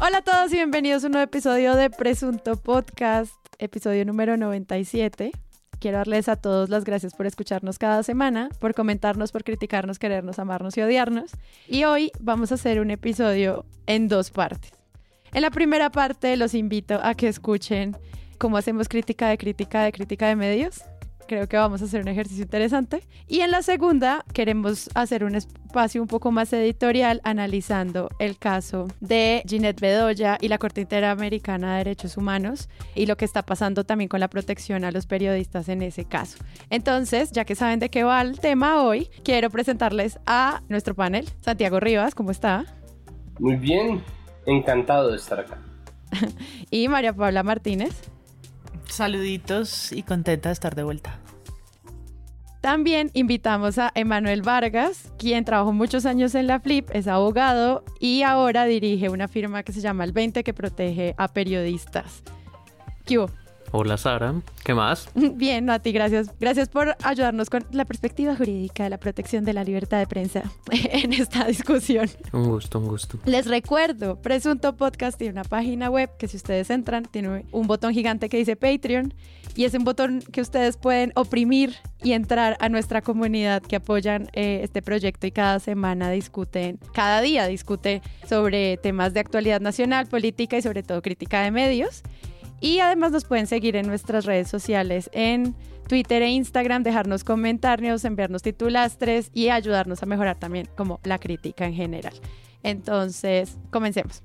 Hola a todos y bienvenidos a un nuevo episodio de Presunto Podcast, episodio número 97. Quiero darles a todos las gracias por escucharnos cada semana, por comentarnos, por criticarnos, querernos, amarnos y odiarnos. Y hoy vamos a hacer un episodio en dos partes. En la primera parte los invito a que escuchen cómo hacemos crítica de crítica de crítica de medios creo que vamos a hacer un ejercicio interesante. Y en la segunda queremos hacer un espacio un poco más editorial analizando el caso de Ginette Bedoya y la Corte Interamericana de Derechos Humanos y lo que está pasando también con la protección a los periodistas en ese caso. Entonces, ya que saben de qué va el tema hoy, quiero presentarles a nuestro panel. Santiago Rivas, ¿cómo está? Muy bien, encantado de estar acá. y María Paula Martínez. Saluditos y contenta de estar de vuelta. También invitamos a Emanuel Vargas, quien trabajó muchos años en la Flip, es abogado y ahora dirige una firma que se llama El 20 que protege a periodistas. ¿Qué Hola Sara, ¿qué más? Bien, a ti, gracias. Gracias por ayudarnos con la perspectiva jurídica de la protección de la libertad de prensa en esta discusión. Un gusto, un gusto. Les recuerdo, Presunto Podcast tiene una página web que si ustedes entran tiene un botón gigante que dice Patreon y es un botón que ustedes pueden oprimir y entrar a nuestra comunidad que apoyan eh, este proyecto y cada semana discuten, cada día discute sobre temas de actualidad nacional, política y sobre todo crítica de medios. Y además nos pueden seguir en nuestras redes sociales, en Twitter e Instagram, dejarnos comentarios, enviarnos titulastres y ayudarnos a mejorar también como la crítica en general. Entonces, comencemos.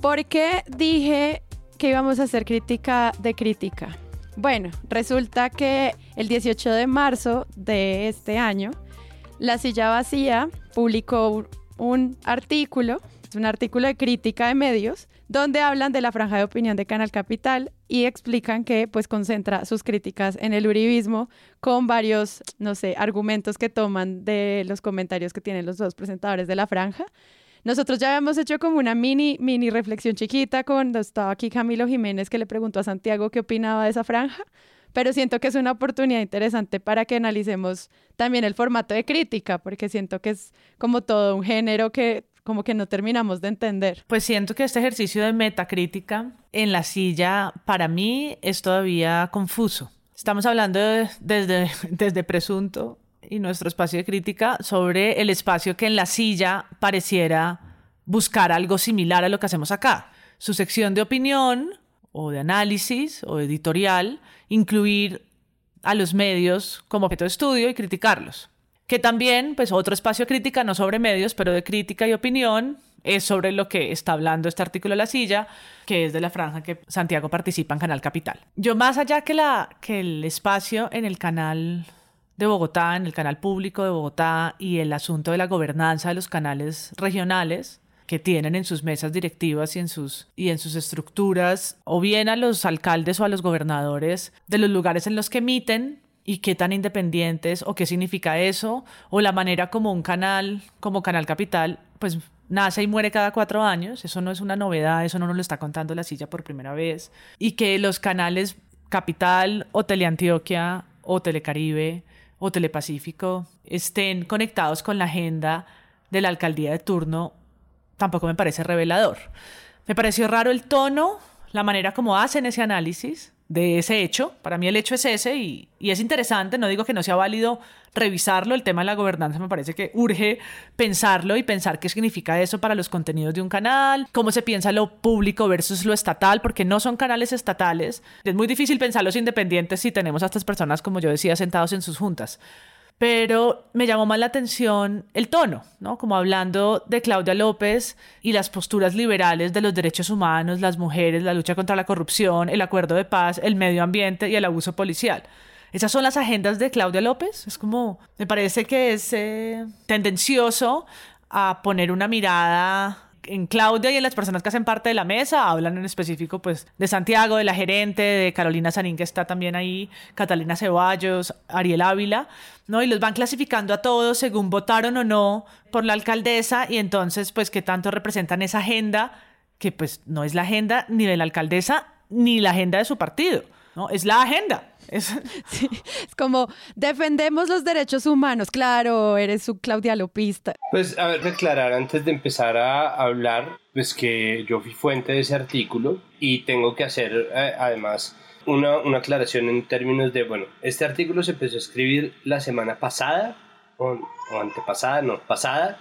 ¿Por qué dije que íbamos a hacer crítica de crítica? Bueno, resulta que el 18 de marzo de este año, La Silla Vacía publicó un artículo, es un artículo de crítica de medios, donde hablan de la franja de opinión de Canal Capital y explican que pues concentra sus críticas en el uribismo con varios, no sé, argumentos que toman de los comentarios que tienen los dos presentadores de la franja. Nosotros ya habíamos hecho como una mini, mini reflexión chiquita cuando estaba aquí Camilo Jiménez que le preguntó a Santiago qué opinaba de esa franja pero siento que es una oportunidad interesante para que analicemos también el formato de crítica, porque siento que es como todo un género que como que no terminamos de entender. Pues siento que este ejercicio de metacrítica en la silla para mí es todavía confuso. Estamos hablando desde, desde presunto y nuestro espacio de crítica sobre el espacio que en la silla pareciera buscar algo similar a lo que hacemos acá. Su sección de opinión o de análisis o editorial, incluir a los medios como objeto de estudio y criticarlos. Que también, pues otro espacio de crítica, no sobre medios, pero de crítica y opinión, es sobre lo que está hablando este artículo de la silla, que es de la franja que Santiago participa en Canal Capital. Yo más allá que, la, que el espacio en el canal de Bogotá, en el canal público de Bogotá y el asunto de la gobernanza de los canales regionales, que tienen en sus mesas directivas y en sus, y en sus estructuras, o bien a los alcaldes o a los gobernadores de los lugares en los que emiten y qué tan independientes o qué significa eso, o la manera como un canal, como Canal Capital, pues nace y muere cada cuatro años, eso no es una novedad, eso no nos lo está contando la silla por primera vez, y que los canales Capital o Teleantioquia o Telecaribe o Telepacífico estén conectados con la agenda de la alcaldía de turno tampoco me parece revelador. Me pareció raro el tono, la manera como hacen ese análisis de ese hecho. Para mí el hecho es ese y, es interesante, no digo que no sea válido revisarlo, el tema de la gobernanza me parece que urge pensarlo y pensar qué significa eso para los contenidos de un canal, cómo se piensa lo público versus lo estatal, porque no son canales estatales. Es muy difícil pensarlos independientes si tenemos a estas personas, como yo decía, sentados en sus juntas pero me llamó más la atención el tono, ¿no? Como hablando de Claudia López y las posturas liberales de los derechos humanos, las mujeres, la lucha contra la corrupción, el acuerdo de paz, el medio ambiente y el abuso policial. Esas son las agendas de Claudia López. Es como, me parece que es eh, tendencioso a poner una mirada en Claudia y en las personas que hacen parte de la mesa, hablan en específico pues de Santiago, de la gerente, de Carolina Sanín que está también ahí, Catalina Ceballos, Ariel Ávila, ¿no? Y los van clasificando a todos según votaron o no por la alcaldesa y entonces pues qué tanto representan esa agenda que pues no es la agenda ni de la alcaldesa ni la agenda de su partido. ¿No? Es la agenda. Es... es como defendemos los derechos humanos. Claro, eres su Claudia Lopista. Pues a ver, declarar antes de empezar a hablar, pues que yo fui fuente de ese artículo y tengo que hacer eh, además una, una, aclaración en términos de, bueno, este artículo se empezó a escribir la semana pasada, o, o antepasada, no, pasada,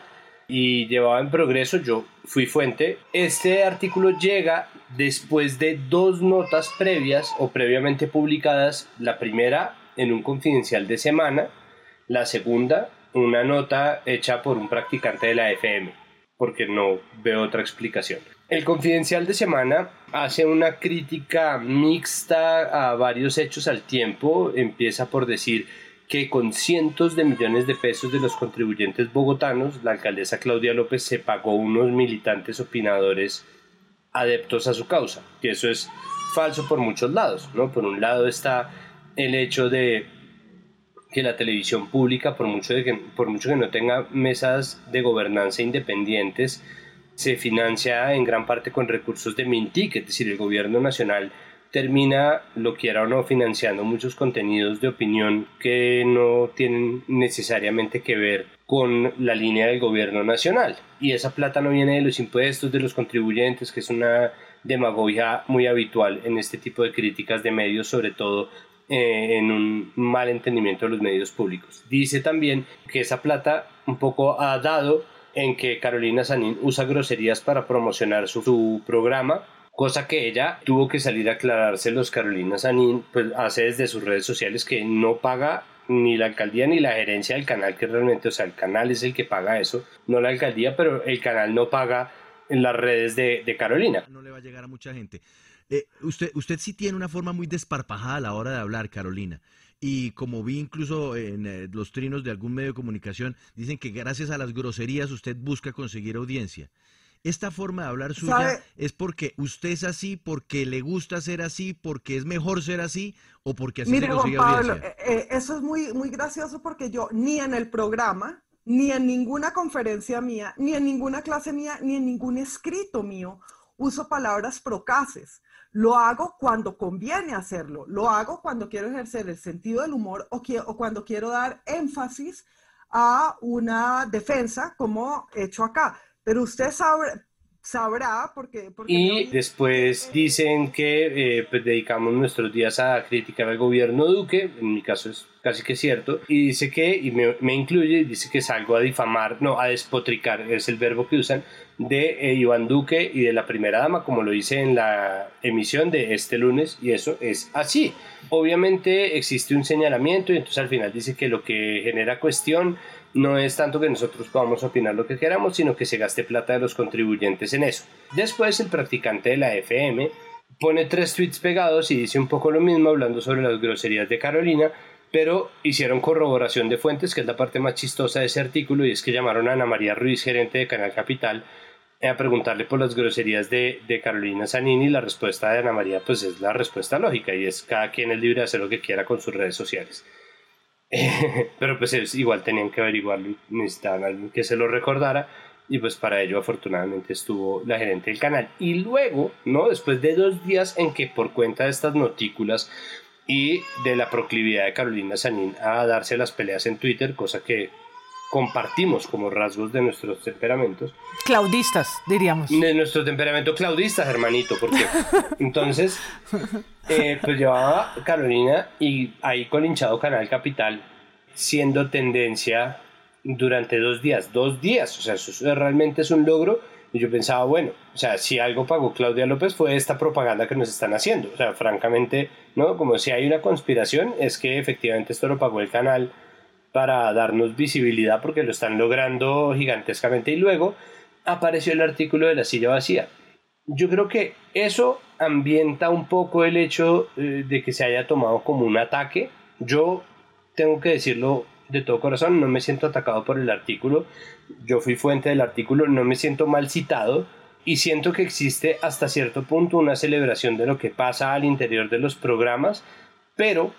y llevaba en progreso, yo fui fuente. Este artículo llega después de dos notas previas o previamente publicadas, la primera en un confidencial de semana, la segunda una nota hecha por un practicante de la FM, porque no veo otra explicación. El confidencial de semana hace una crítica mixta a varios hechos al tiempo, empieza por decir que con cientos de millones de pesos de los contribuyentes bogotanos, la alcaldesa Claudia López se pagó unos militantes opinadores adeptos a su causa, que eso es falso por muchos lados, ¿no? Por un lado está el hecho de que la televisión pública, por mucho, de que, por mucho que no tenga mesas de gobernanza independientes, se financia en gran parte con recursos de Mintic, es decir, el gobierno nacional termina, lo quiera o no, financiando muchos contenidos de opinión que no tienen necesariamente que ver con la línea del gobierno nacional. Y esa plata no viene de los impuestos de los contribuyentes, que es una demagogia muy habitual en este tipo de críticas de medios, sobre todo eh, en un mal entendimiento de los medios públicos. Dice también que esa plata un poco ha dado en que Carolina Sanín usa groserías para promocionar su, su programa cosa que ella tuvo que salir a aclarárselos Carolina Sanín, pues hace desde sus redes sociales que no paga ni la alcaldía ni la gerencia del canal, que realmente, o sea, el canal es el que paga eso, no la alcaldía, pero el canal no paga en las redes de, de Carolina. No le va a llegar a mucha gente. Eh, usted, usted sí tiene una forma muy desparpajada a la hora de hablar, Carolina. Y como vi incluso en eh, los trinos de algún medio de comunicación, dicen que gracias a las groserías usted busca conseguir audiencia. Esta forma de hablar suya es porque usted es así, porque le gusta ser así, porque es mejor ser así o porque así Mire, se consigue Juan Pablo, audiencia. eh, eh, eso es muy, muy gracioso porque yo ni en el programa, ni en ninguna conferencia mía, ni en ninguna clase mía, ni en ningún escrito mío uso palabras procaces. Lo hago cuando conviene hacerlo. Lo hago cuando quiero ejercer el sentido del humor o, qui- o cuando quiero dar énfasis a una defensa como he hecho acá. Pero usted sabrá, sabrá porque... porque Y yo- después dicen que eh, pues dedicamos nuestros días a criticar al gobierno Duque, en mi caso es casi que cierto, y dice que, y me, me incluye, dice que salgo a difamar, no, a despotricar, es el verbo que usan, de eh, Iván Duque y de la primera dama, como lo hice en la emisión de este lunes, y eso es así. Obviamente existe un señalamiento y entonces al final dice que lo que genera cuestión no es tanto que nosotros podamos opinar lo que queramos, sino que se gaste plata de los contribuyentes en eso. Después el practicante de la FM pone tres tweets pegados y dice un poco lo mismo hablando sobre las groserías de Carolina, pero hicieron corroboración de fuentes, que es la parte más chistosa de ese artículo, y es que llamaron a Ana María Ruiz, gerente de Canal Capital, a preguntarle por las groserías de, Carolina Zanini la respuesta de Ana María pues es la respuesta lógica y es cada quien es libre de hacer lo que quiera con sus redes sociales. Pero pues es, igual tenían que averiguarlo necesitaban a alguien que se lo recordara y pues para ello afortunadamente estuvo la gerente del canal. Y luego, ¿no? Después de dos días en que por cuenta de estas notículas y de la proclividad de Carolina Sanín a darse las peleas en Twitter, cosa que compartimos como rasgos de nuestros temperamentos, Claudistas, diríamos. de nuestro temperamento claudista, hermanito, porque entonces, eh, pues llevaba Carolina y ahí colinchado Canal Capital, siendo tendencia durante dos días, dos días, o sea, eso es- realmente es un logro. Y yo pensaba, bueno, o sea, si algo pagó Claudia López fue esta propaganda que nos están haciendo. O sea, francamente, ¿no? Como si hay una conspiración, es que efectivamente esto lo pagó el canal para darnos visibilidad porque lo están logrando gigantescamente. Y luego apareció el artículo de la silla vacía. Yo creo que eso ambienta un poco el hecho eh, de que se haya tomado como un ataque. Yo tengo que decirlo de todo corazón, no me siento atacado por el artículo. Yo fui fuente del artículo, no me siento mal citado y siento que existe hasta cierto punto una celebración de lo que pasa al interior de los programas, pero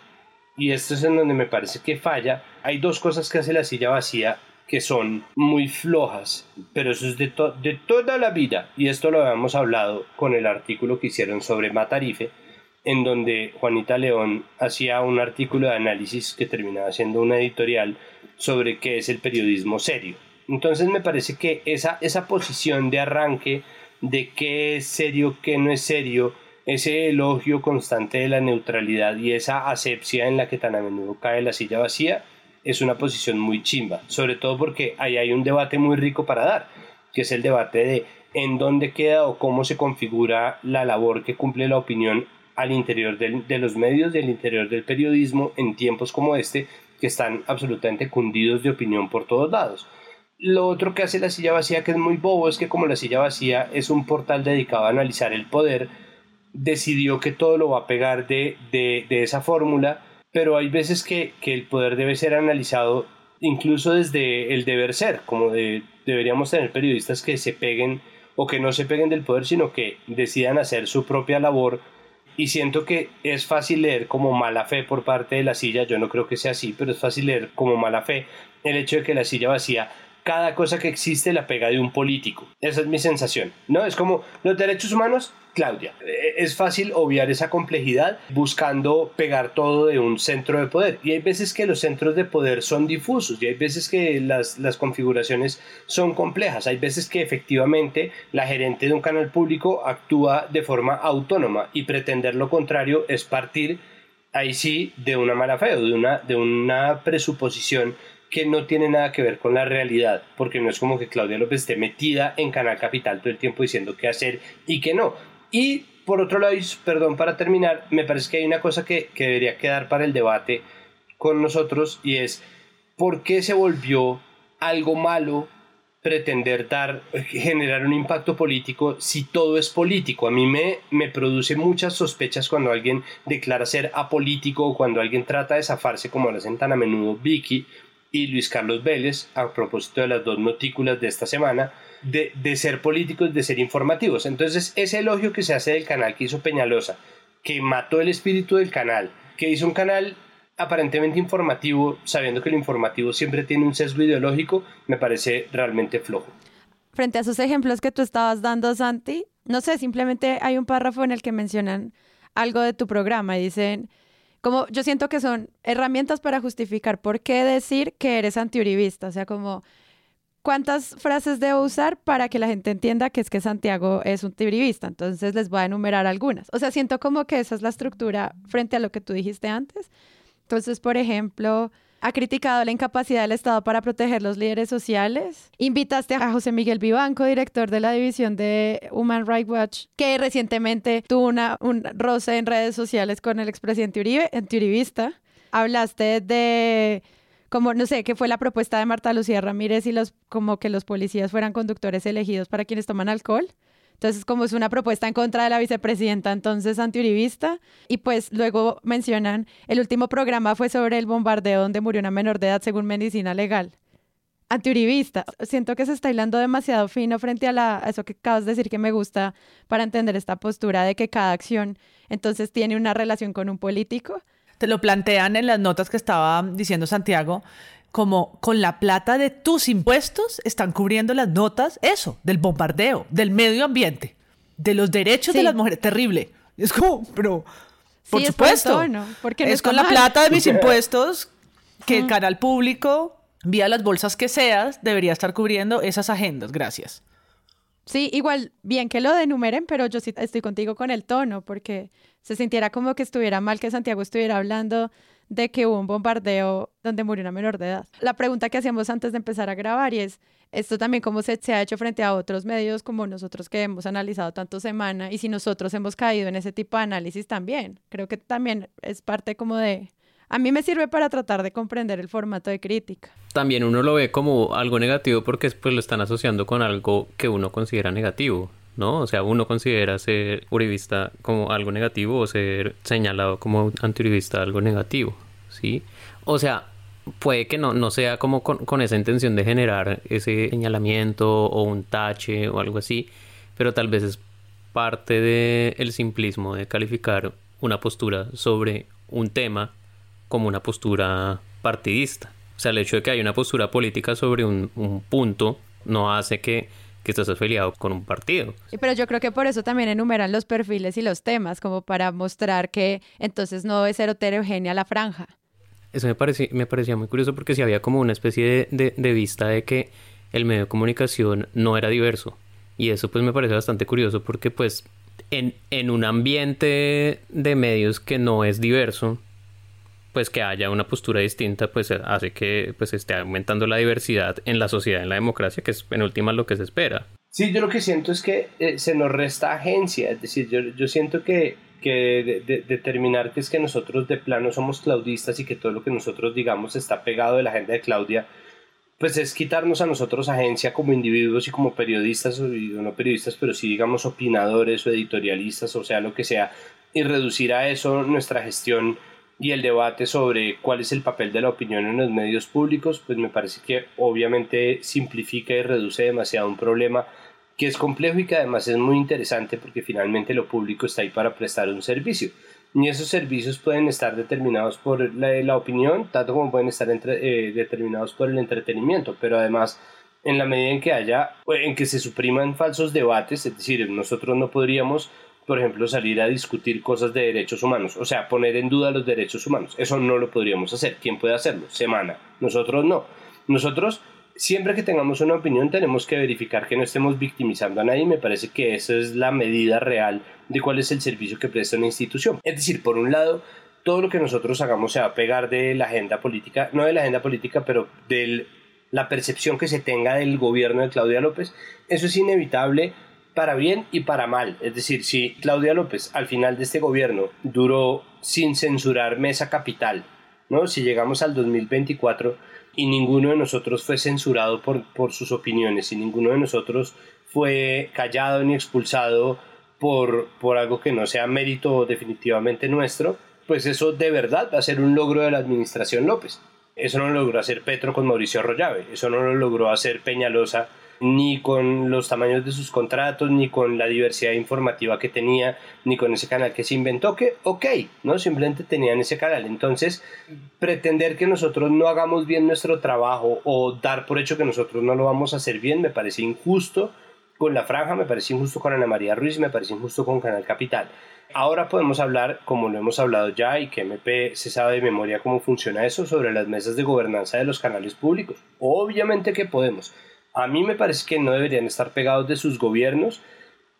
y esto es en donde me parece que falla, hay dos cosas que hace la silla vacía que son muy flojas, pero eso es de, to- de toda la vida, y esto lo habíamos hablado con el artículo que hicieron sobre Matarife, en donde Juanita León hacía un artículo de análisis que terminaba siendo una editorial sobre qué es el periodismo serio. Entonces me parece que esa, esa posición de arranque de qué es serio, qué no es serio, ese elogio constante de la neutralidad y esa asepsia en la que tan a menudo cae la silla vacía, es una posición muy chimba, sobre todo porque ahí hay un debate muy rico para dar, que es el debate de en dónde queda o cómo se configura la labor que cumple la opinión al interior de los medios, del interior del periodismo, en tiempos como este, que están absolutamente cundidos de opinión por todos lados. Lo otro que hace la silla vacía, que es muy bobo, es que como la silla vacía es un portal dedicado a analizar el poder, decidió que todo lo va a pegar de, de, esa fórmula, pero hay veces que, que, el poder debe ser analizado incluso desde el deber ser, como de, deberíamos tener periodistas que se peguen o que no se peguen del poder, sino que decidan hacer su propia labor. Y siento que es fácil leer como mala fe por parte de la silla, yo no creo que sea así, pero es fácil leer como mala fe el hecho de que la silla vacía cada cosa que existe la pega de un político. Esa es mi sensación. ¿No? Es como los derechos humanos, Claudia. Eh, es fácil obviar esa complejidad buscando pegar todo de un centro de poder. Y hay veces que los centros de poder son difusos y hay veces que las, las configuraciones son complejas. Hay veces que efectivamente la gerente de un canal público actúa de forma autónoma y pretender lo contrario es partir ahí sí de una mala fe o de una, de una presuposición que no tiene nada que ver con la realidad, porque no es como que Claudia López esté metida en Canal Capital todo el tiempo diciendo qué hacer y qué no. Y por otro lado, perdón, para terminar, me parece que hay una cosa que, que debería quedar para el debate con nosotros y es por qué se volvió algo malo pretender dar, generar un impacto político si todo es político. A mí me, me produce muchas sospechas cuando alguien declara ser apolítico o cuando alguien trata de zafarse como lo hacen tan a menudo Vicky y Luis Carlos Vélez, a propósito de las dos notículas de esta semana, de, de, ser políticos, de ser informativos. Entonces, ese elogio que se hace del canal que hizo Peñalosa, que mató el espíritu del canal, que hizo un canal aparentemente informativo, sabiendo que lo informativo siempre tiene un sesgo ideológico, me parece realmente flojo. Frente a esos ejemplos que tú estabas dando, Santi, no sé, simplemente hay un párrafo en el que mencionan algo de tu programa y dicen como yo siento que son herramientas para justificar por qué decir que eres antiuribista, o sea, como cuántas frases debo usar para que la gente entienda que es que Santiago es un tibrivista. Entonces les voy a enumerar algunas. O sea, siento como que esa es la estructura frente a lo que tú dijiste antes. Entonces, por ejemplo, ha criticado la incapacidad del Estado para proteger los líderes sociales. Invitaste a José Miguel Vivanco, director de la división de Human Rights Watch, que recientemente tuvo una, un roce en redes sociales con el expresidente Uribe, antiuribista. Hablaste de como no sé, qué fue la propuesta de Marta Lucía Ramírez y los como que los policías fueran conductores elegidos para quienes toman alcohol. Entonces, como es una propuesta en contra de la vicepresidenta, entonces antiuribista. Y pues luego mencionan, el último programa fue sobre el bombardeo donde murió una menor de edad según medicina legal. Antiuribista. Siento que se está hilando demasiado fino frente a, la, a eso que acabas de decir que me gusta para entender esta postura de que cada acción entonces tiene una relación con un político. Te lo plantean en las notas que estaba diciendo Santiago, como con la plata de tus impuestos están cubriendo las notas, eso, del bombardeo, del medio ambiente, de los derechos de las mujeres. Terrible. Es como, pero, por supuesto, porque es con la plata de mis impuestos que el canal público, vía las bolsas que seas, debería estar cubriendo esas agendas. Gracias. Sí, igual, bien que lo denumeren, pero yo sí estoy contigo con el tono, porque se sintiera como que estuviera mal que Santiago estuviera hablando de que hubo un bombardeo donde murió una menor de edad. La pregunta que hacíamos antes de empezar a grabar y es, esto también cómo se, ha hecho frente a otros medios como nosotros que hemos analizado tanto semana y si nosotros hemos caído en ese tipo de análisis también. Creo que también es parte como de... A mí me sirve para tratar de comprender el formato de crítica. También uno lo ve como algo negativo porque después lo están asociando con algo que uno considera negativo. ¿No? O sea, uno considera ser uribista como algo negativo o ser señalado como antiuribista algo negativo, ¿sí? O sea, puede que no, no sea como con, esa intención de generar ese señalamiento o un tache o algo así, pero tal vez es parte del simplismo de calificar una postura sobre un tema como una postura partidista. O sea, el hecho de que haya una postura política sobre un, un punto no hace que que estás afiliado con un partido. Pero yo creo que por eso también enumeran los perfiles y los temas, como para mostrar que entonces no es ser heterogénea la franja. Eso me, parecía, me parecía muy curioso porque si había como una especie de, de, vista de que el medio de comunicación no era diverso. Y eso pues me parece bastante curioso porque pues en, en un ambiente de medios que no es diverso, pues que haya una postura distinta, pues hace que pues esté aumentando la diversidad en la sociedad, en la democracia, que es en última lo que se espera. Sí, yo lo que siento es que eh, se nos resta agencia, es decir, yo, yo siento que, que determinar que es que nosotros de plano somos claudistas y que todo lo que nosotros digamos está pegado de la agenda de Claudia, pues es quitarnos a nosotros agencia como individuos y como periodistas, o no periodistas, pero sí digamos opinadores o editorialistas, o sea, lo que sea, y reducir a eso nuestra gestión y el debate sobre cuál es el papel de la opinión en los medios públicos, pues me parece que obviamente simplifica y reduce demasiado un problema que es complejo y que además es muy interesante porque finalmente lo público está ahí para prestar un servicio. Y esos servicios pueden estar determinados por la, opinión, tanto como pueden estar eh, determinados por el entretenimiento, pero además en la medida en que haya, en que se supriman falsos debates, es decir, nosotros no podríamos por ejemplo, salir a discutir cosas de derechos humanos, o sea, poner en duda los derechos humanos. Eso no lo podríamos hacer. ¿Quién puede hacerlo? Semana. Nosotros no. Nosotros, siempre que tengamos una opinión, tenemos que verificar que no estemos victimizando a nadie. Me parece que esa es la medida real de cuál es el servicio que presta una institución. Es decir, por un lado, todo lo que nosotros hagamos se va a pegar de la agenda política, no de la agenda política, pero de la percepción que se tenga del gobierno de Claudia López. Eso es inevitable para bien y para mal. Es decir, si Claudia López al final de este gobierno duró sin censurar Mesa Capital, ¿no? Si llegamos al 2024 y ninguno de nosotros fue censurado por, por sus opiniones y ninguno de nosotros fue callado ni expulsado por, por algo que no sea mérito definitivamente nuestro, pues eso de verdad va a ser un logro de la administración López. Eso no lo logró hacer Petro con Mauricio Arroyave, eso no lo logró hacer Peñalosa ni con los tamaños de sus contratos, ni con la diversidad informativa que tenía, ni con ese canal que se inventó, que ok, ¿no? Simplemente tenían ese canal. Entonces, pretender que nosotros no hagamos bien nuestro trabajo o dar por hecho que nosotros no lo vamos a hacer bien me parece injusto con la franja, me parece injusto con Ana María Ruiz, me parece injusto con Canal Capital. Ahora podemos hablar, como lo hemos hablado ya y que MP se sabe de memoria cómo funciona eso, sobre las mesas de gobernanza de los canales públicos. Obviamente que podemos a mí me parece que no deberían estar pegados de sus gobiernos,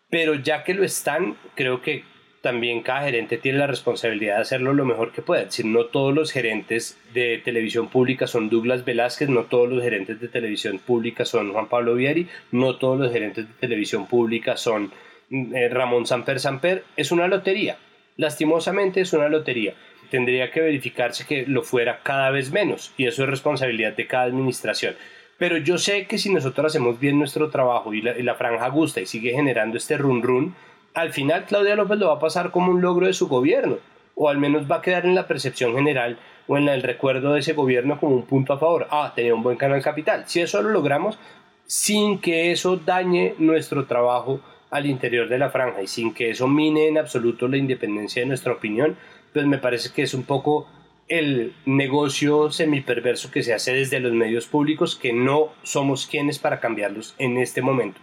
pero ya que lo están, creo que también cada gerente tiene la responsabilidad de hacerlo lo mejor que pueda. Si no todos los gerentes de televisión pública son Douglas Velázquez, no todos los gerentes de televisión pública son Juan Pablo Vieri, no todos los gerentes de televisión pública son eh, Ramón Samper Samper. Es una lotería. Lastimosamente es una lotería. Tendría que verificarse que lo fuera cada vez menos y eso es responsabilidad de cada administración. Pero yo sé que si nosotros hacemos bien nuestro trabajo y la, franja gusta y sigue generando este run run, al final Claudia López lo va a pasar como un logro de su gobierno, o al menos va a quedar en la percepción general o en el recuerdo de ese gobierno como un punto a favor. Ah, tenía un buen canal capital. Si eso lo logramos sin que eso dañe nuestro trabajo al interior de la franja y sin que eso mine en absoluto la independencia de nuestra opinión, pues me parece que es un poco el negocio semiperverso que se hace desde los medios públicos que no somos quienes para cambiarlos en este momento.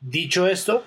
Dicho esto,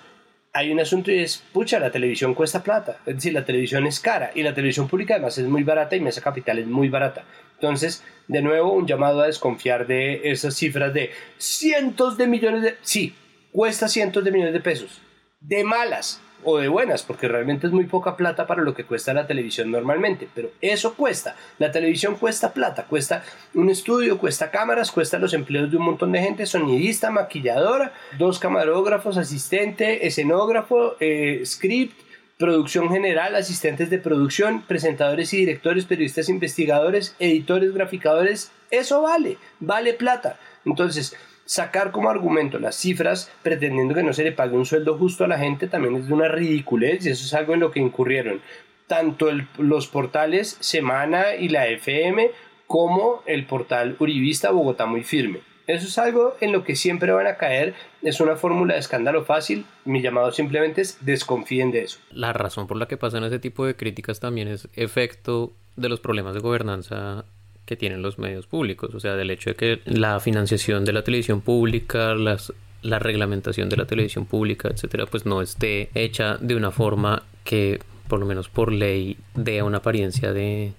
hay un asunto y es, pucha, la televisión cuesta plata, es decir, la televisión es cara y la televisión pública además es muy barata y Mesa Capital es muy barata. Entonces, de nuevo, un llamado a desconfiar de esas cifras de cientos de millones de... Sí, cuesta cientos de millones de pesos. De malas, o de buenas, porque realmente es muy poca plata para lo que cuesta la televisión normalmente, pero eso cuesta. La televisión cuesta plata, cuesta un estudio, cuesta cámaras, cuesta los empleos de un montón de gente, sonidista, maquilladora, dos camarógrafos, asistente, escenógrafo, eh, script, producción general, asistentes de producción, presentadores y directores, periodistas, investigadores, editores, graficadores, eso vale, vale plata. Entonces, sacar como argumento las cifras pretendiendo que no se le pague un sueldo justo a la gente también es de una ridiculez y eso es algo en lo que incurrieron tanto los portales Semana y la FM como el portal Uribista Bogotá muy firme. Eso es algo en lo que siempre van a caer, es una fórmula de escándalo fácil, mi llamado simplemente es desconfíen de eso. La razón por la que pasan ese tipo de críticas también es efecto de los problemas de gobernanza que tienen los medios públicos, o sea, del hecho de que la financiación de la televisión pública, las la reglamentación de la televisión pública, etcétera, pues no esté hecha de una forma que, por lo menos por ley, dé una apariencia de,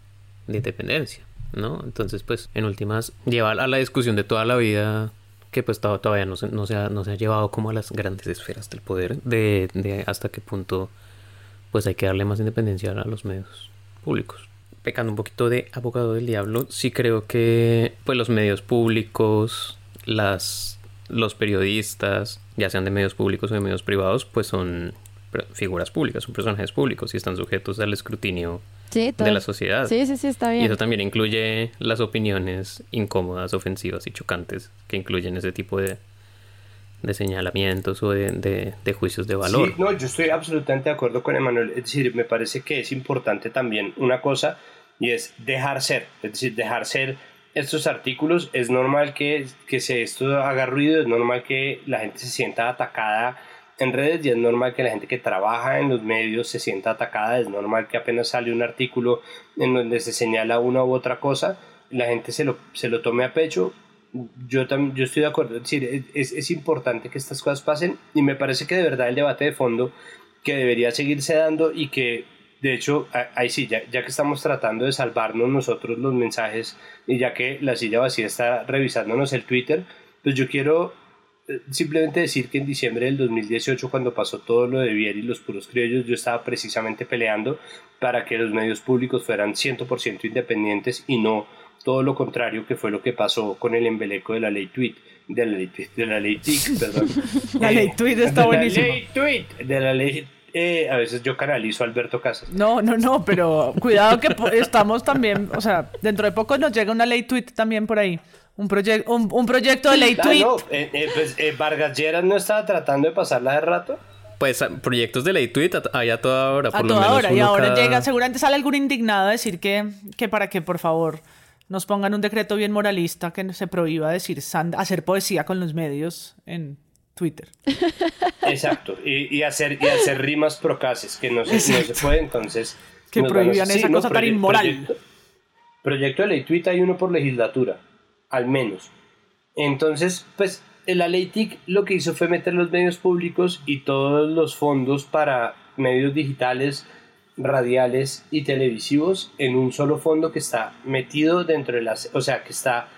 de independencia, ¿no? Entonces, pues, en últimas, lleva a la discusión de toda la vida que pues todavía no se, no se, ha, no se ha llevado como a las grandes esferas del poder, de, de hasta qué punto pues hay que darle más independencia a los medios públicos. Pecando un poquito de abogado del diablo, sí creo que pues los medios públicos, las, los periodistas, ya sean de medios públicos o de medios privados, pues son figuras públicas, son personajes públicos y están sujetos al escrutinio de la sociedad. Sí, sí, sí, está bien. Y eso también incluye las opiniones incómodas, ofensivas y chocantes que incluyen ese tipo de, de señalamientos o de, de, juicios de valor. Sí, no, yo estoy absolutamente de acuerdo con Emanuel. Es decir, me parece que es importante también una cosa y es dejar ser. Es decir, dejar ser estos artículos. Es normal que, que se, esto haga ruido, es normal que la gente se sienta atacada en redes y es normal que la gente que trabaja en los medios se sienta atacada, es normal que apenas sale un artículo en donde se señala una u otra cosa, la gente se lo, se lo tome a pecho. Yo, también, yo estoy de acuerdo, es decir, es, es importante que estas cosas pasen y me parece que de verdad el debate de fondo que debería seguirse dando y que de hecho, ahí sí, ya, ya, que estamos tratando de salvarnos nosotros los mensajes y ya que la silla vacía está revisándonos el Twitter, pues yo quiero simplemente decir que en diciembre del 2018, cuando pasó todo lo de Vier y los puros criollos, yo estaba precisamente peleando para que los medios públicos fueran 100% independientes y no todo lo contrario que fue lo que pasó con el embeleco de la ley tweet de la ley de la ley TIC, perdón. la ley tweet está buenísima. La ley tweet, de la ley eh, a veces yo canalizo a Alberto Casas. No, no, no, pero cuidado que estamos también, o sea, dentro de poco nos llega una ley tweet también por ahí. Un, un, un, proyecto de ley tweet. no, eh, eh, pues, eh, Vargas Lleras no estaba tratando de pasarla de rato. Pues ah, proyectos de ley tweet hay a toda hora. Por a toda hora. Y ahora llega, seguramente sale algún indignado a decir que, que para que por favor nos pongan un decreto bien moralista que se prohíba decir hacer poesía con los medios en Twitter. Exacto. Y, hacer, y hacer rimas procaces, que no se, no se puede, entonces. Que prohíban esa cosa tan inmoral. Proyecto, proyecto de ley tweet hay uno por legislatura al menos. Entonces, pues la ley TIC lo que hizo fue meter los medios públicos y todos los fondos para medios digitales, radiales y televisivos en un solo fondo que está metido dentro de las, o sea, que está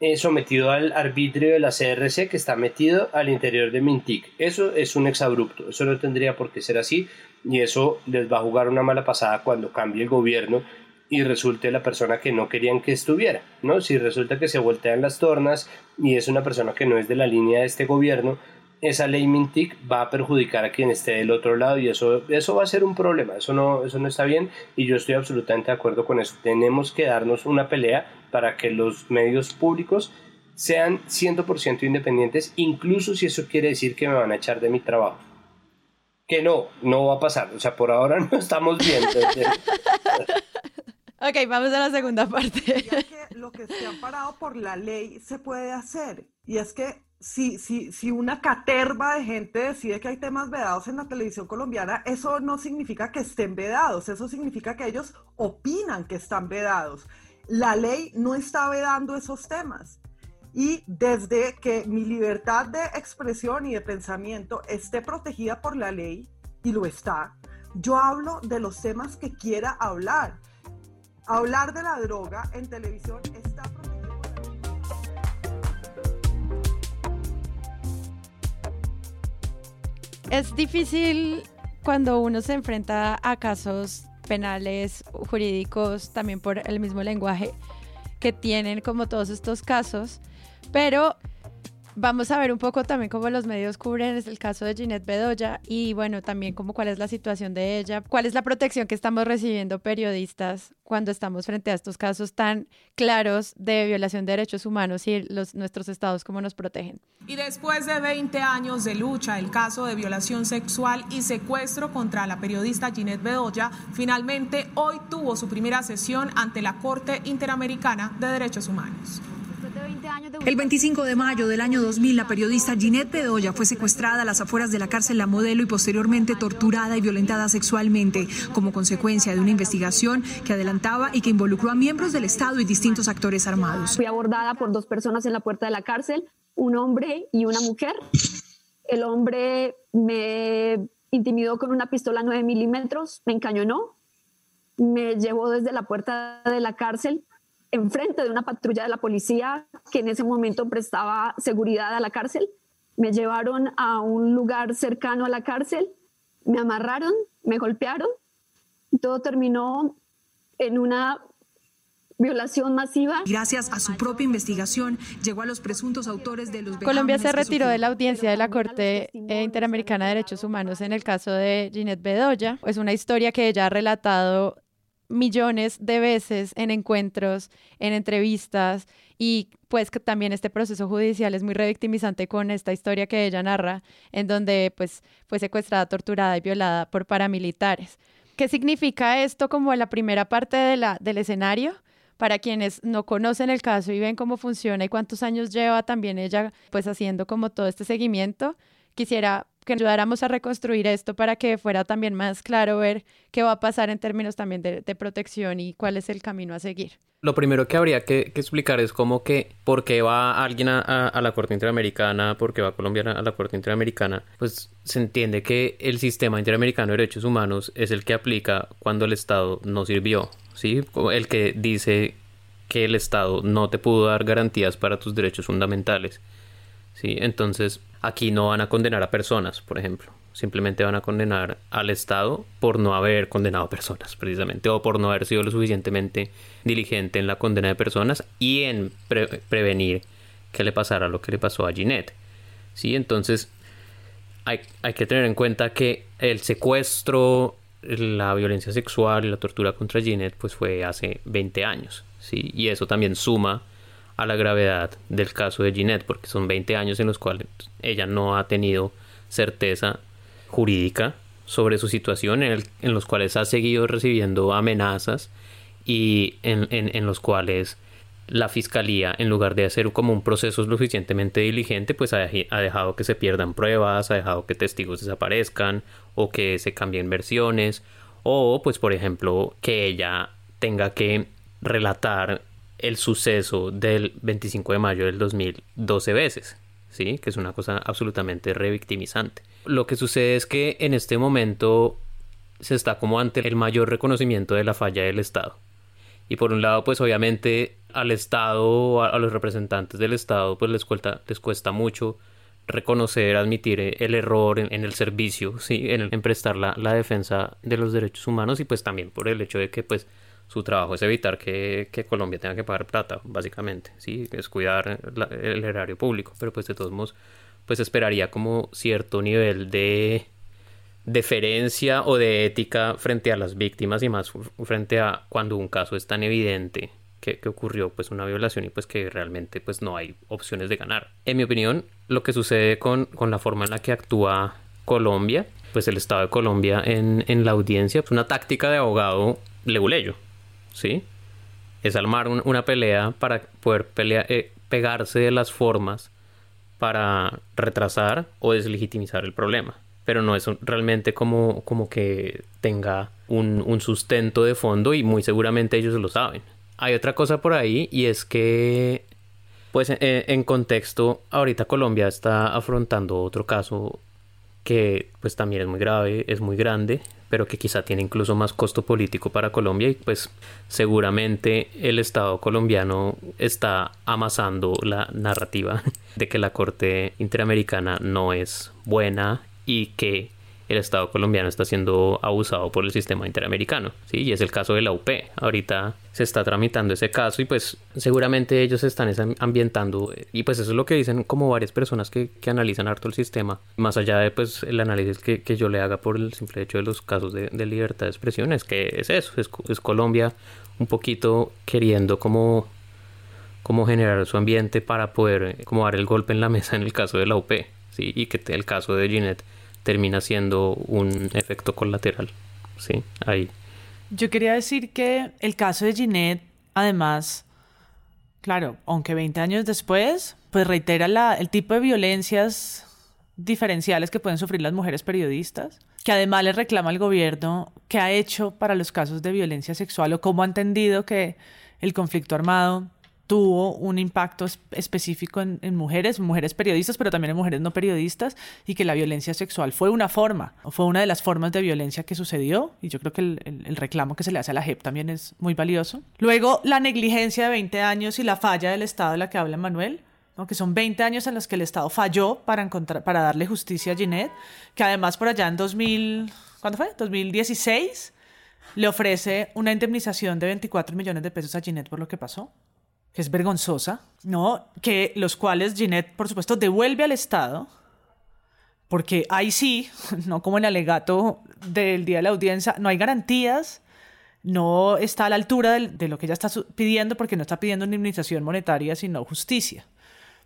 eh, sometido al arbitrio de la CRC, que está metido al interior de Mintic. Eso es un exabrupto, eso no tendría por qué ser así y eso les va a jugar una mala pasada cuando cambie el gobierno y resulte la persona que no querían que estuviera, ¿no? Si resulta que se voltean las tornas y es una persona que no es de la línea de este gobierno, esa ley Mintic va a perjudicar a quien esté del otro lado y eso, eso va a ser un problema, eso no, eso no está bien y yo estoy absolutamente de acuerdo con eso. Tenemos que darnos una pelea para que los medios públicos sean 100% independientes, incluso si eso quiere decir que me van a echar de mi trabajo. Que no, no va a pasar, o sea, por ahora no estamos bien. Ok, vamos a la segunda parte. que lo que se ha parado por la ley se puede hacer. Y es que si, si, si una caterva de gente decide que hay temas vedados en la televisión colombiana, eso no significa que estén vedados, eso significa que ellos opinan que están vedados. La ley no está vedando esos temas. Y desde que mi libertad de expresión y de pensamiento esté protegida por la ley, y lo está, yo hablo de los temas que quiera hablar Hablar de la droga en televisión está protegido Es difícil cuando uno se enfrenta a casos penales, jurídicos, también por el mismo lenguaje que tienen como todos estos casos, pero Vamos a ver un poco también cómo los medios cubren el caso de Ginette Bedoya y bueno, también cómo cuál es la situación de ella, cuál es la protección que estamos recibiendo periodistas cuando estamos frente a estos casos tan claros de violación de derechos humanos y los, nuestros estados cómo nos protegen. Y después de 20 años de lucha, el caso de violación sexual y secuestro contra la periodista Ginette Bedoya finalmente hoy tuvo su primera sesión ante la Corte Interamericana de Derechos Humanos. El 25 de mayo del año 2000, la periodista Ginette Bedoya fue secuestrada a las afueras de la cárcel La Modelo y posteriormente torturada y violentada sexualmente como consecuencia de una investigación que adelantaba y que involucró a miembros del Estado y distintos actores armados. Fui abordada por dos personas en la puerta de la cárcel, un hombre y una mujer. El hombre me intimidó con una pistola 9 milímetros, me encañonó, me llevó desde la puerta de la cárcel enfrente de una patrulla de la policía que en ese momento prestaba seguridad a la cárcel. Me llevaron a un lugar cercano a la cárcel, me amarraron, me golpearon y todo terminó en una violación masiva. Gracias a su propia investigación, llegó a los presuntos autores de los Colombia se retiró de la audiencia de la Corte Interamericana de Derechos Humanos en el caso de Ginette Bedoya. Es una historia que ella ha relatado millones de veces en encuentros, en entrevistas y pues también este proceso judicial es muy revictimizante con esta historia que ella narra en donde pues fue secuestrada, torturada y violada por paramilitares. ¿Qué significa esto como la primera parte del escenario? Para quienes no conocen el caso y ven cómo funciona y cuántos años lleva también ella pues haciendo como todo este seguimiento, quisiera que ayudáramos a reconstruir esto para que fuera también más claro ver qué va a pasar en términos también de, protección y cuál es el camino a seguir. Lo primero que habría que, explicar es cómo que, por qué va alguien a, la Corte Interamericana, por qué va Colombia a la Corte Interamericana, pues se entiende que el sistema interamericano de derechos humanos es el que aplica cuando el Estado no sirvió, ¿sí? El que dice que el Estado no te pudo dar garantías para tus derechos fundamentales, ¿sí? Entonces, Aquí no van a condenar a personas, por ejemplo. Simplemente van a condenar al Estado por no haber condenado a personas, precisamente, o por no haber sido lo suficientemente diligente en la condena de personas y en prevenir que le pasara lo que le pasó a Ginette. ¿Sí? Entonces, hay, hay que tener en cuenta que el secuestro, la violencia sexual y la tortura contra Ginette, pues fue hace 20 años. ¿sí? Y eso también suma a la gravedad del caso de Ginette, porque son 20 años en los cuales ella no ha tenido certeza jurídica sobre su situación, en, los cuales ha seguido recibiendo amenazas y en, los cuales la fiscalía, en lugar de hacer como un proceso suficientemente diligente, pues ha, ha, dejado que se pierdan pruebas, ha dejado que testigos desaparezcan o que se cambien versiones, o pues por ejemplo que ella tenga que relatar el suceso del 25 de mayo del 2012 veces, ¿sí? Que es una cosa absolutamente revictimizante. Lo que sucede es que en este momento se está como ante el mayor reconocimiento de la falla del Estado. Y por un lado, pues obviamente al Estado, a, los representantes del Estado, pues les cuesta, les cuesta mucho reconocer, admitir el error en, el servicio, ¿sí? en, en prestar la, la, defensa de los derechos humanos y pues también por el hecho de que pues su trabajo es evitar que, Colombia tenga que pagar plata, básicamente, ¿sí? Es cuidar el erario público, pero pues de todos modos, pues esperaría como cierto nivel de deferencia o de ética frente a las víctimas y más frente a cuando un caso es tan evidente que, ocurrió pues una violación y pues que realmente pues no hay opciones de ganar. En mi opinión, lo que sucede con, con la forma en la que actúa Colombia, pues el Estado de Colombia en, en la audiencia, pues una táctica de abogado leguleyo, ¿sí? Es armar una pelea para poder eh, pegarse de las formas para retrasar o deslegitimizar el problema. Pero no es realmente como, como que tenga un, sustento de fondo y muy seguramente ellos lo saben. Hay otra cosa por ahí y es que, pues en contexto, ahorita Colombia está afrontando otro caso que pues también es muy grave, es muy grande, pero que quizá tiene incluso más costo político para Colombia y pues seguramente el Estado colombiano está amasando la narrativa de que la Corte Interamericana no es buena y que el Estado colombiano está siendo abusado por el sistema interamericano, ¿sí? Y es el caso de la UP. Ahorita se está tramitando ese caso y pues seguramente ellos están ambientando y pues eso es lo que dicen como varias personas que, que analizan harto el sistema, más allá de pues el análisis que, que, yo le haga por el simple hecho de los casos de, libertad de expresión, es que es eso, es, Colombia un poquito queriendo como como generar su ambiente para poder como dar el golpe en la mesa en el caso de la UP, ¿sí? Y que el caso de Ginette termina siendo un efecto colateral. Sí, ahí. Yo quería decir que el caso de Ginette, además, claro, aunque 20 años después, pues reitera la, el tipo de violencias diferenciales que pueden sufrir las mujeres periodistas, que además le reclama al gobierno qué ha hecho para los casos de violencia sexual o cómo ha entendido que el conflicto armado tuvo un impacto específico en, mujeres, mujeres periodistas, pero también en mujeres no periodistas, y que la violencia sexual fue una forma, fue una de las formas de violencia que sucedió, y yo creo que el, reclamo que se le hace a la JEP también es muy valioso. Luego, la negligencia de 20 años y la falla del Estado de la que habla Manuel, que son 20 años en los que el Estado falló para, encontrar, para darle justicia a Ginette, que además por allá en 2000, ¿cuándo fue? 2016 le ofrece una indemnización de 24 millones de pesos a Ginette por lo que pasó es vergonzosa, ¿no? Que los cuales Ginette, por supuesto, devuelve al Estado, porque ahí sí, no como en el alegato del día de la audiencia, no hay garantías, no está a la altura de, lo que ella está pidiendo, porque no está pidiendo indemnización monetaria, sino justicia.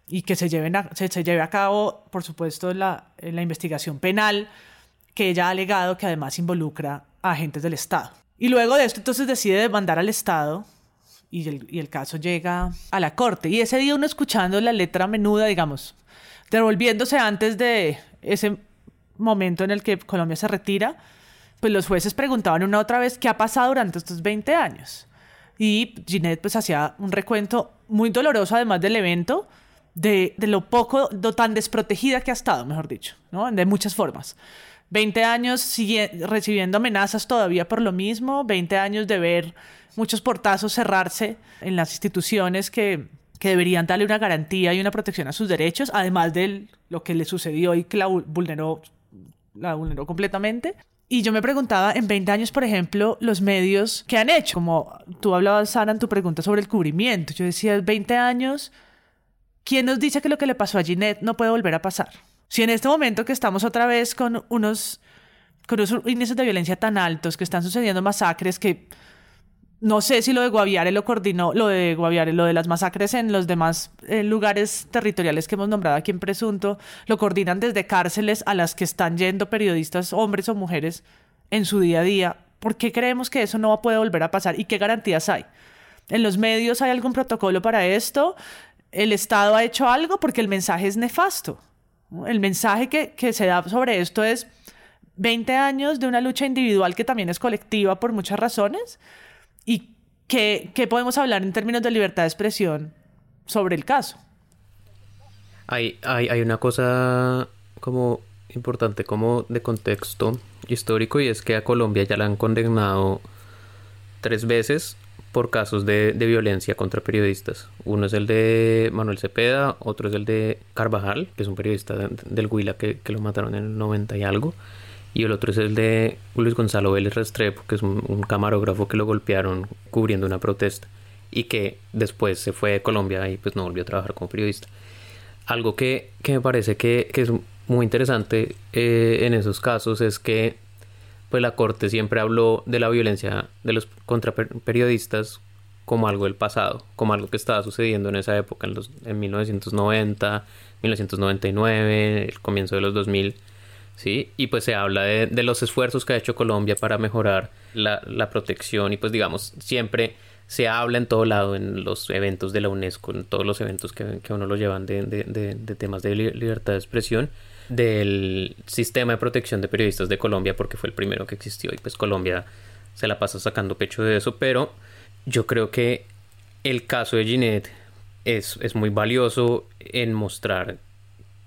Y que se, lleven se, lleve a cabo, por supuesto, la, la investigación penal que ella ha alegado que además involucra a agentes del Estado. Y luego de esto, entonces decide demandar al Estado y el, caso llega a la corte. Y ese día uno escuchando la letra menuda, digamos, devolviéndose antes de ese momento en el que Colombia se retira, pues los jueces preguntaban una otra vez qué ha pasado durante estos 20 años. Y Ginette pues hacía un recuento muy doloroso además del evento, de, lo poco, tan desprotegida que ha estado, mejor dicho. De muchas formas. 20 años recibiendo amenazas todavía por lo mismo, 20 años de ver muchos portazos cerrarse en las instituciones que, deberían darle una garantía y una protección a sus derechos, además de lo que le sucedió y que la vulneró, la vulneró completamente. Y yo me preguntaba, en 20 años, por ejemplo, los medios que han hecho, como tú hablabas, Sara, en tu pregunta sobre el cubrimiento. Yo decía, 20 años, ¿quién nos dice que lo que le pasó a Ginette no puede volver a pasar? Si en este momento que estamos otra vez con unos, con unos índices de violencia tan altos, que están sucediendo masacres, que no sé si lo de Guaviare lo coordinó, lo de Guaviare, lo de las masacres en los demás eh, lugares territoriales que hemos nombrado aquí en Presunto, lo coordinan desde cárceles a las que están yendo periodistas, hombres o mujeres, en su día a día. ¿Por qué creemos que eso no puede volver a pasar? ¿Y qué garantías hay? ¿En los medios hay algún protocolo para esto? ¿El Estado ha hecho algo? Porque el mensaje es nefasto. El mensaje que, se da sobre esto es 20 años de una lucha individual que también es colectiva por muchas razones y qué podemos hablar en términos de libertad de expresión sobre el caso. Hay, hay, hay una cosa como importante como de contexto histórico y es que a Colombia ya la han condenado tres veces por casos de, violencia contra periodistas. Uno es el de Manuel Cepeda, otro es el de Carvajal, que es un periodista del Huila que, lo mataron en el 90 y algo. Y el otro es el de Luis Gonzalo Vélez Restrepo, que es un, camarógrafo que lo golpearon cubriendo una protesta y que después se fue de Colombia y pues no volvió a trabajar como periodista. Algo que, me parece que, es muy interesante eh, en esos casos es que pues la Corte siempre habló de la violencia de los contra periodistas como algo del pasado, como algo que estaba sucediendo en esa época, en, los, en 1990, 1999, el comienzo de los 2000, ¿sí? Y pues se habla de, los esfuerzos que ha hecho Colombia para mejorar la, la, protección y pues digamos, siempre se habla en todo lado, en los eventos de la UNESCO, en todos los eventos que, que uno lo llevan de, de, de temas de libertad de expresión, del sistema de protección de periodistas de Colombia porque fue el primero que existió y pues Colombia se la pasa sacando pecho de eso, pero yo creo que el caso de Ginette es, es muy valioso en mostrar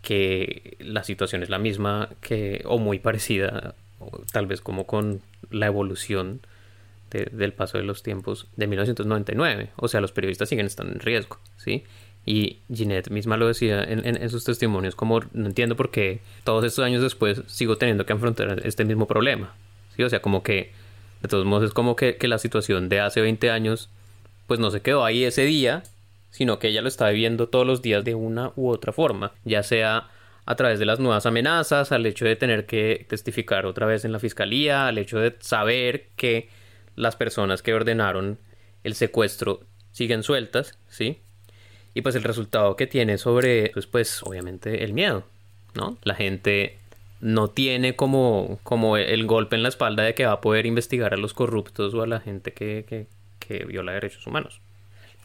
que la situación es la misma que o muy parecida tal vez como con la evolución del paso de los tiempos de 1999 o sea los periodistas siguen estando en riesgo sí y Ginette misma lo decía en, sus testimonios, como no entiendo por qué todos estos años después sigo teniendo que afrontar este mismo problema. ¿sí? O sea, como que, de todos modos, es como que, que la situación de hace 20 años, pues no se quedó ahí ese día, sino que ella lo está viviendo todos los días de una u otra forma, ya sea a través de las nuevas amenazas, al hecho de tener que testificar otra vez en la fiscalía, al hecho de saber que las personas que ordenaron el secuestro siguen sueltas, ¿sí? Y pues el resultado que tiene sobre, pues, pues obviamente el miedo, ¿no? La gente no tiene como, como el golpe en la espalda de que va a poder investigar a los corruptos o a la gente que, que, viola derechos humanos.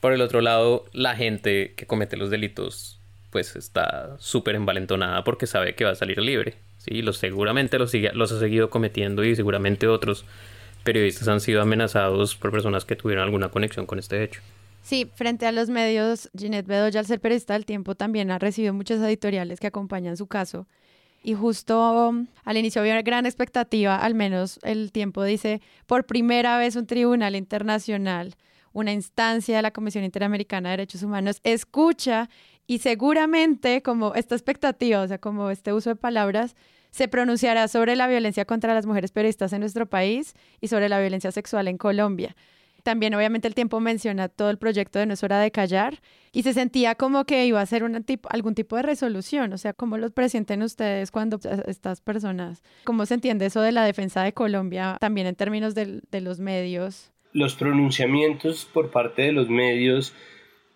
Por el otro lado, la gente que comete los delitos pues está súper envalentonada porque sabe que va a salir libre. ¿sí? Los, seguramente los, sigue, los ha seguido cometiendo y seguramente otros periodistas han sido amenazados por personas que tuvieron alguna conexión con este hecho. Sí, frente a los medios, Ginette Bedoya, al ser periodista del tiempo, también ha recibido muchas editoriales que acompañan su caso. Y justo um, al inicio había una gran expectativa, al menos el tiempo dice, por primera vez un tribunal internacional, una instancia de la Comisión Interamericana de Derechos Humanos, escucha y seguramente como esta expectativa, o sea, como este uso de palabras, se pronunciará sobre la violencia contra las mujeres periodistas en nuestro país y sobre la violencia sexual en Colombia. También obviamente el tiempo menciona todo el proyecto de No es hora de callar y se sentía como que iba a ser algún tipo de resolución, o sea, ¿cómo lo presienten ustedes cuando estas personas, cómo se entiende eso de la defensa de Colombia también en términos de, de los medios? Los pronunciamientos por parte de los medios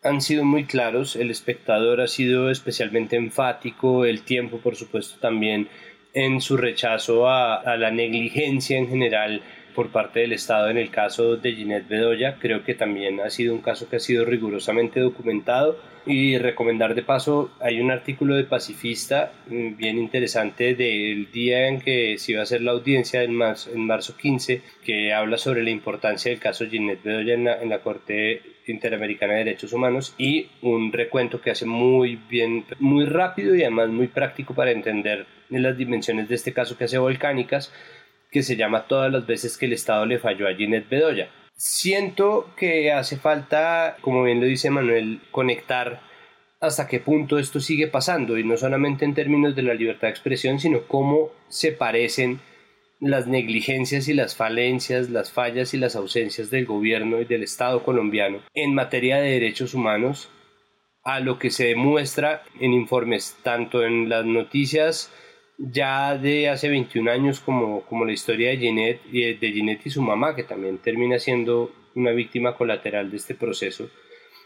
han sido muy claros, el espectador ha sido especialmente enfático, el tiempo por supuesto también en su rechazo a, a la negligencia en general por parte del Estado en el caso de Ginette Bedoya. Creo que también ha sido un caso que ha sido rigurosamente documentado y recomendar de paso, hay un artículo de Pacifista mm, bien interesante del día en que se iba a hacer la audiencia en marzo, en marzo 15 que habla sobre la importancia del caso Ginette Bedoya en la, en la Corte Interamericana de Derechos Humanos y un recuento que hace muy bien, muy rápido y además muy práctico para entender las dimensiones de este caso que hace volcánicas que se llama Todas las veces que el Estado le falló a Ginette Bedoya. Siento que hace falta, como bien lo dice Manuel, conectar hasta qué punto esto sigue pasando y no solamente en términos de la libertad de expresión, sino cómo se parecen las negligencias y las falencias, las fallas y las ausencias del gobierno y del Estado colombiano en materia de derechos humanos a lo que se demuestra en informes tanto en las noticias ya de hace 21 años como, como la historia de Ginette, de Ginette y su mamá, que también termina siendo una víctima colateral de este proceso,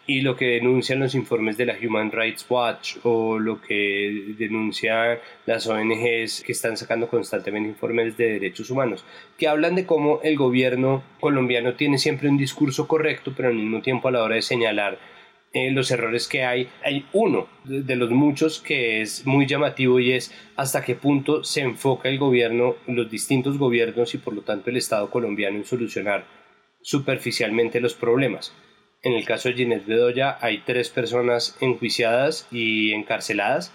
y lo que denuncian los informes de la Human Rights Watch o lo que denuncian las ONGs que están sacando constantemente informes de derechos humanos, que hablan de cómo el gobierno colombiano tiene siempre un discurso correcto, pero al mismo tiempo a la hora de señalar eh, los errores que hay. Hay uno de, los muchos que es muy llamativo y es hasta qué punto se enfoca el gobierno, los distintos gobiernos y por lo tanto el Estado colombiano en solucionar superficialmente los problemas. En el caso de Ginette Bedoya hay tres personas enjuiciadas y encarceladas,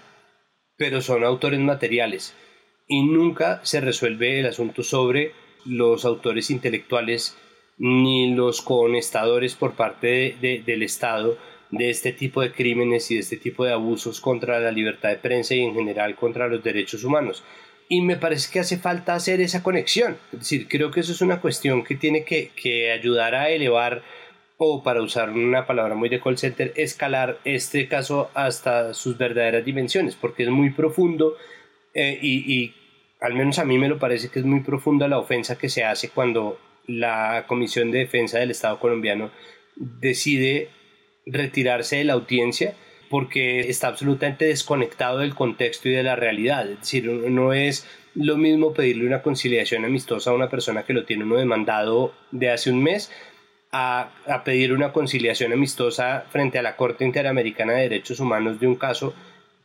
pero son autores materiales y nunca se resuelve el asunto sobre los autores intelectuales ni los conestadores por parte del Estado de este tipo de crímenes y de este tipo de abusos contra la libertad de prensa y en general contra los derechos humanos. Y me parece que hace falta hacer esa conexión. Es decir, creo que eso es una cuestión que tiene que, que ayudar a elevar, o para usar una palabra muy de call center, escalar este caso hasta sus verdaderas dimensiones, porque es muy profundo eh, y, y al menos a mí me lo parece que es muy profunda la ofensa que se hace cuando la Comisión de Defensa del Estado colombiano decide retirarse de la audiencia porque está absolutamente desconectado del contexto y de la realidad. Es decir, no es lo mismo pedirle una conciliación amistosa a una persona que lo tiene uno demandado de hace un mes a, a, pedir una conciliación amistosa frente a la Corte Interamericana de Derechos Humanos de un caso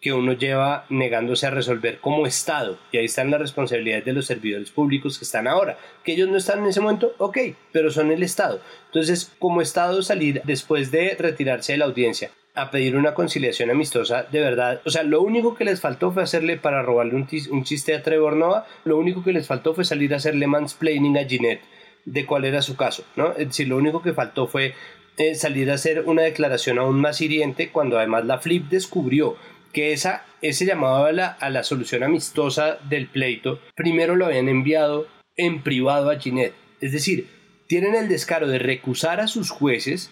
que uno lleva negándose a resolver como Estado. Y ahí están las responsabilidades de los servidores públicos que están ahora. Que ellos no están en ese momento, ok, pero son el Estado. Entonces, como Estado salir después de retirarse de la audiencia a pedir una conciliación amistosa, de verdad, o sea, lo único que les faltó fue hacerle para robarle un, un chiste a Trevor Noah, lo único que les faltó fue salir a hacerle mansplaining a Ginette de cuál era su caso, ¿no? Es decir, lo único que faltó fue eh, salir a hacer una declaración aún más hiriente cuando además la Flip descubrió que esa, ese llamado a la, a la solución amistosa del pleito, primero lo habían enviado en privado a Ginette. Es decir, tienen el descaro de recusar a sus jueces,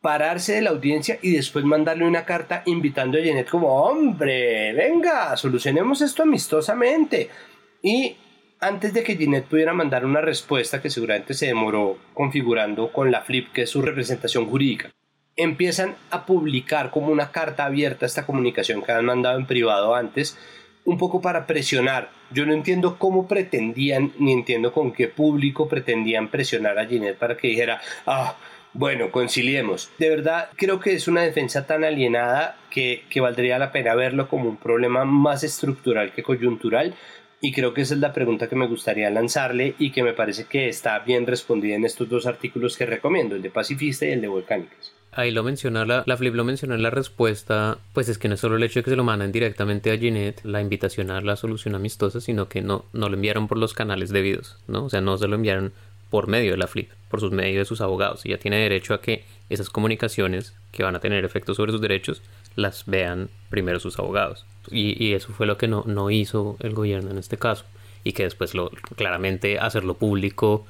pararse de la audiencia y después mandarle una carta invitando a Ginette como, hombre, venga, solucionemos esto amistosamente. Y antes de que Ginette pudiera mandar una respuesta que seguramente se demoró configurando con la FLIP, que es su representación jurídica, empiezan a publicar como una carta abierta esta comunicación que han mandado en privado antes, un poco para presionar. Yo no entiendo cómo pretendían, ni entiendo con qué público pretendían presionar a Ginette para que dijera, ah, bueno, conciliemos. De verdad, creo que es una defensa tan alienada que, que valdría la pena verlo como un problema más estructural que coyuntural. Y creo que esa es la pregunta que me gustaría lanzarle y que me parece que está bien respondida en estos dos artículos que recomiendo, el de Pacifista y el de Volcánicas. Ahí lo menciona, la, la Flip lo menciona en la respuesta, pues es que no es solo el hecho de que se lo mandan directamente a Ginette, la invitación a la solución amistosa, sino que no, no lo enviaron por los canales debidos, ¿no? O sea, no se lo enviaron por medio de la Flip, por sus medios de sus abogados. Ya tiene derecho a que esas comunicaciones que van a tener efectos sobre sus derechos las vean primero sus abogados. Y, y eso fue lo que no, no hizo el gobierno en este caso. Y que después lo claramente hacerlo público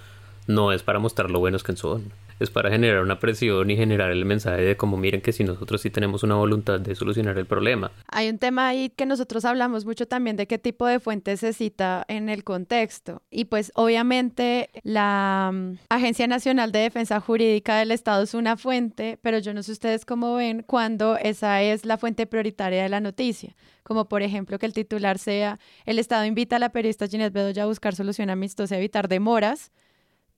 no es para mostrar lo buenos que son es para generar una presión y generar el mensaje de como miren que si nosotros sí tenemos una voluntad de solucionar el problema. Hay un tema ahí que nosotros hablamos mucho también de qué tipo de fuente se cita en el contexto. Y pues obviamente la mm, Agencia Nacional de Defensa Jurídica del Estado es una fuente, pero yo no sé ustedes cómo ven cuando esa es la fuente prioritaria de la noticia como por ejemplo que el titular sea el Estado invita a la periodista Ginette Bedoya a buscar solución amistosa y evitar demoras,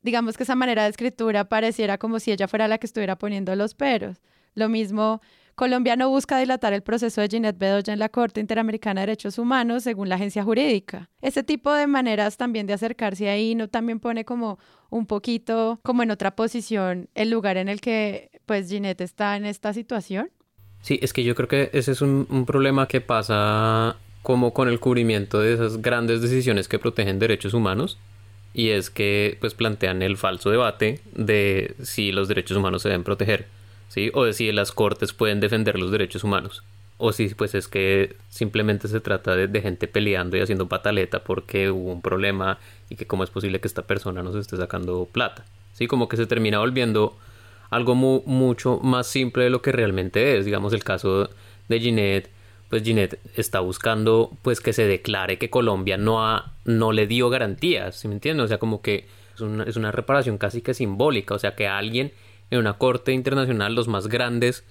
digamos que esa manera de escritura pareciera como si ella fuera la que estuviera poniendo los peros. Lo mismo, Colombia no busca dilatar el proceso de Ginette Bedoya en la Corte Interamericana de Derechos Humanos, según la agencia jurídica. Ese tipo de maneras también de acercarse ahí no también pone como un poquito como en otra posición el lugar en el que pues Ginette está en esta situación. Sí, es que yo creo que ese es un, un problema que pasa como con el cubrimiento de esas grandes decisiones que protegen derechos humanos y es que pues plantean el falso debate de si los derechos humanos se deben proteger, ¿sí? O de si las cortes pueden defender los derechos humanos. O si pues es que simplemente se trata de, gente peleando y haciendo pataleta porque hubo un problema y que cómo es posible que esta persona nos esté sacando plata. Sí, como que se termina volviendo algo mucho más simple de lo que realmente es. Digamos el caso de Ginette pues Ginette está buscando pues que se declare que Colombia no, ha, no le dio garantías, ¿sí me entiendes? O sea, como que es una, es una reparación casi que simbólica, o sea, que alguien en una corte internacional, los más grandes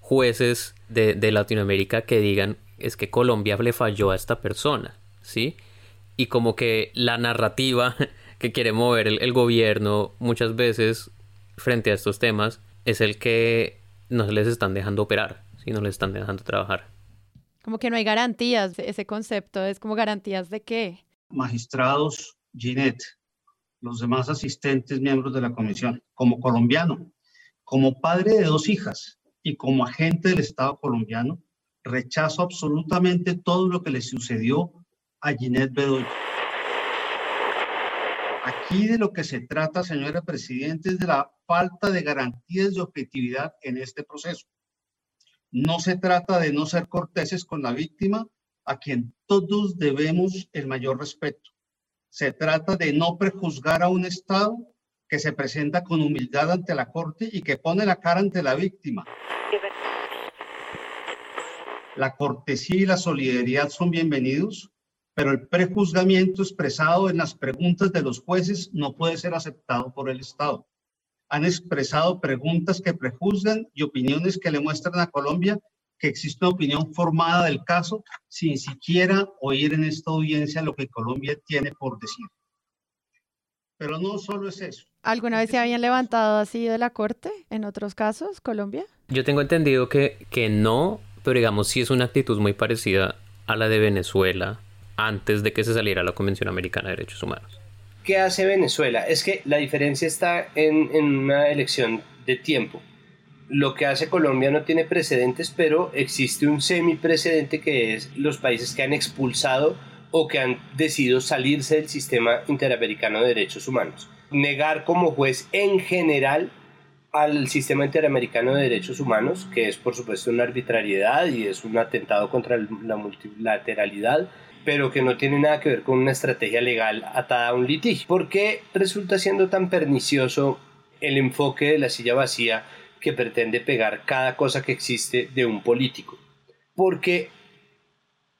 jueces de, de Latinoamérica que digan es que Colombia le falló a esta persona, ¿sí? Y como que la narrativa que quiere mover el, gobierno muchas veces frente a estos temas es el que no les están dejando operar, ¿sí? No les están dejando trabajar. Como que no hay garantías, ese concepto es como garantías de qué. Magistrados, Ginette, los demás asistentes, miembros de la comisión, como colombiano, como padre de dos hijas y como agente del Estado colombiano, rechazo absolutamente todo lo que le sucedió a Ginette Bedoya. Aquí de lo que se trata, señora Presidenta, es de la falta de garantías de objetividad en este proceso. No se trata de no ser corteses con la víctima, a quien todos debemos el mayor respeto. Se trata de no prejuzgar a un Estado que se presenta con humildad ante la Corte y que pone la cara ante la víctima. La cortesía y la solidaridad son bienvenidos, pero el prejuzgamiento expresado en las preguntas de los jueces no puede ser aceptado por el Estado han expresado preguntas que prejuzgan y opiniones que le muestran a Colombia que existe una opinión formada del caso sin siquiera oír en esta audiencia lo que Colombia tiene por decir. Pero no solo es eso. ¿Alguna vez se habían levantado así de la corte en otros casos, Colombia? Yo tengo entendido que, que no, pero digamos sí es una actitud muy parecida a la de Venezuela antes de que se saliera la Convención Americana de Derechos Humanos. ¿Qué hace Venezuela? Es que la diferencia está en, una elección de tiempo. Lo que hace Colombia no tiene precedentes, pero existe un semi-precedente que es los países que han expulsado o que han decidido salirse del sistema interamericano de derechos humanos. Negar como juez en general al sistema interamericano de derechos humanos, que es por supuesto una arbitrariedad y es un atentado contra la multilateralidad, pero que no tiene nada que ver con una estrategia legal atada a un litigio. ¿Por qué resulta siendo tan pernicioso el enfoque de la silla vacía que pretende pegar cada cosa que existe de un político? Porque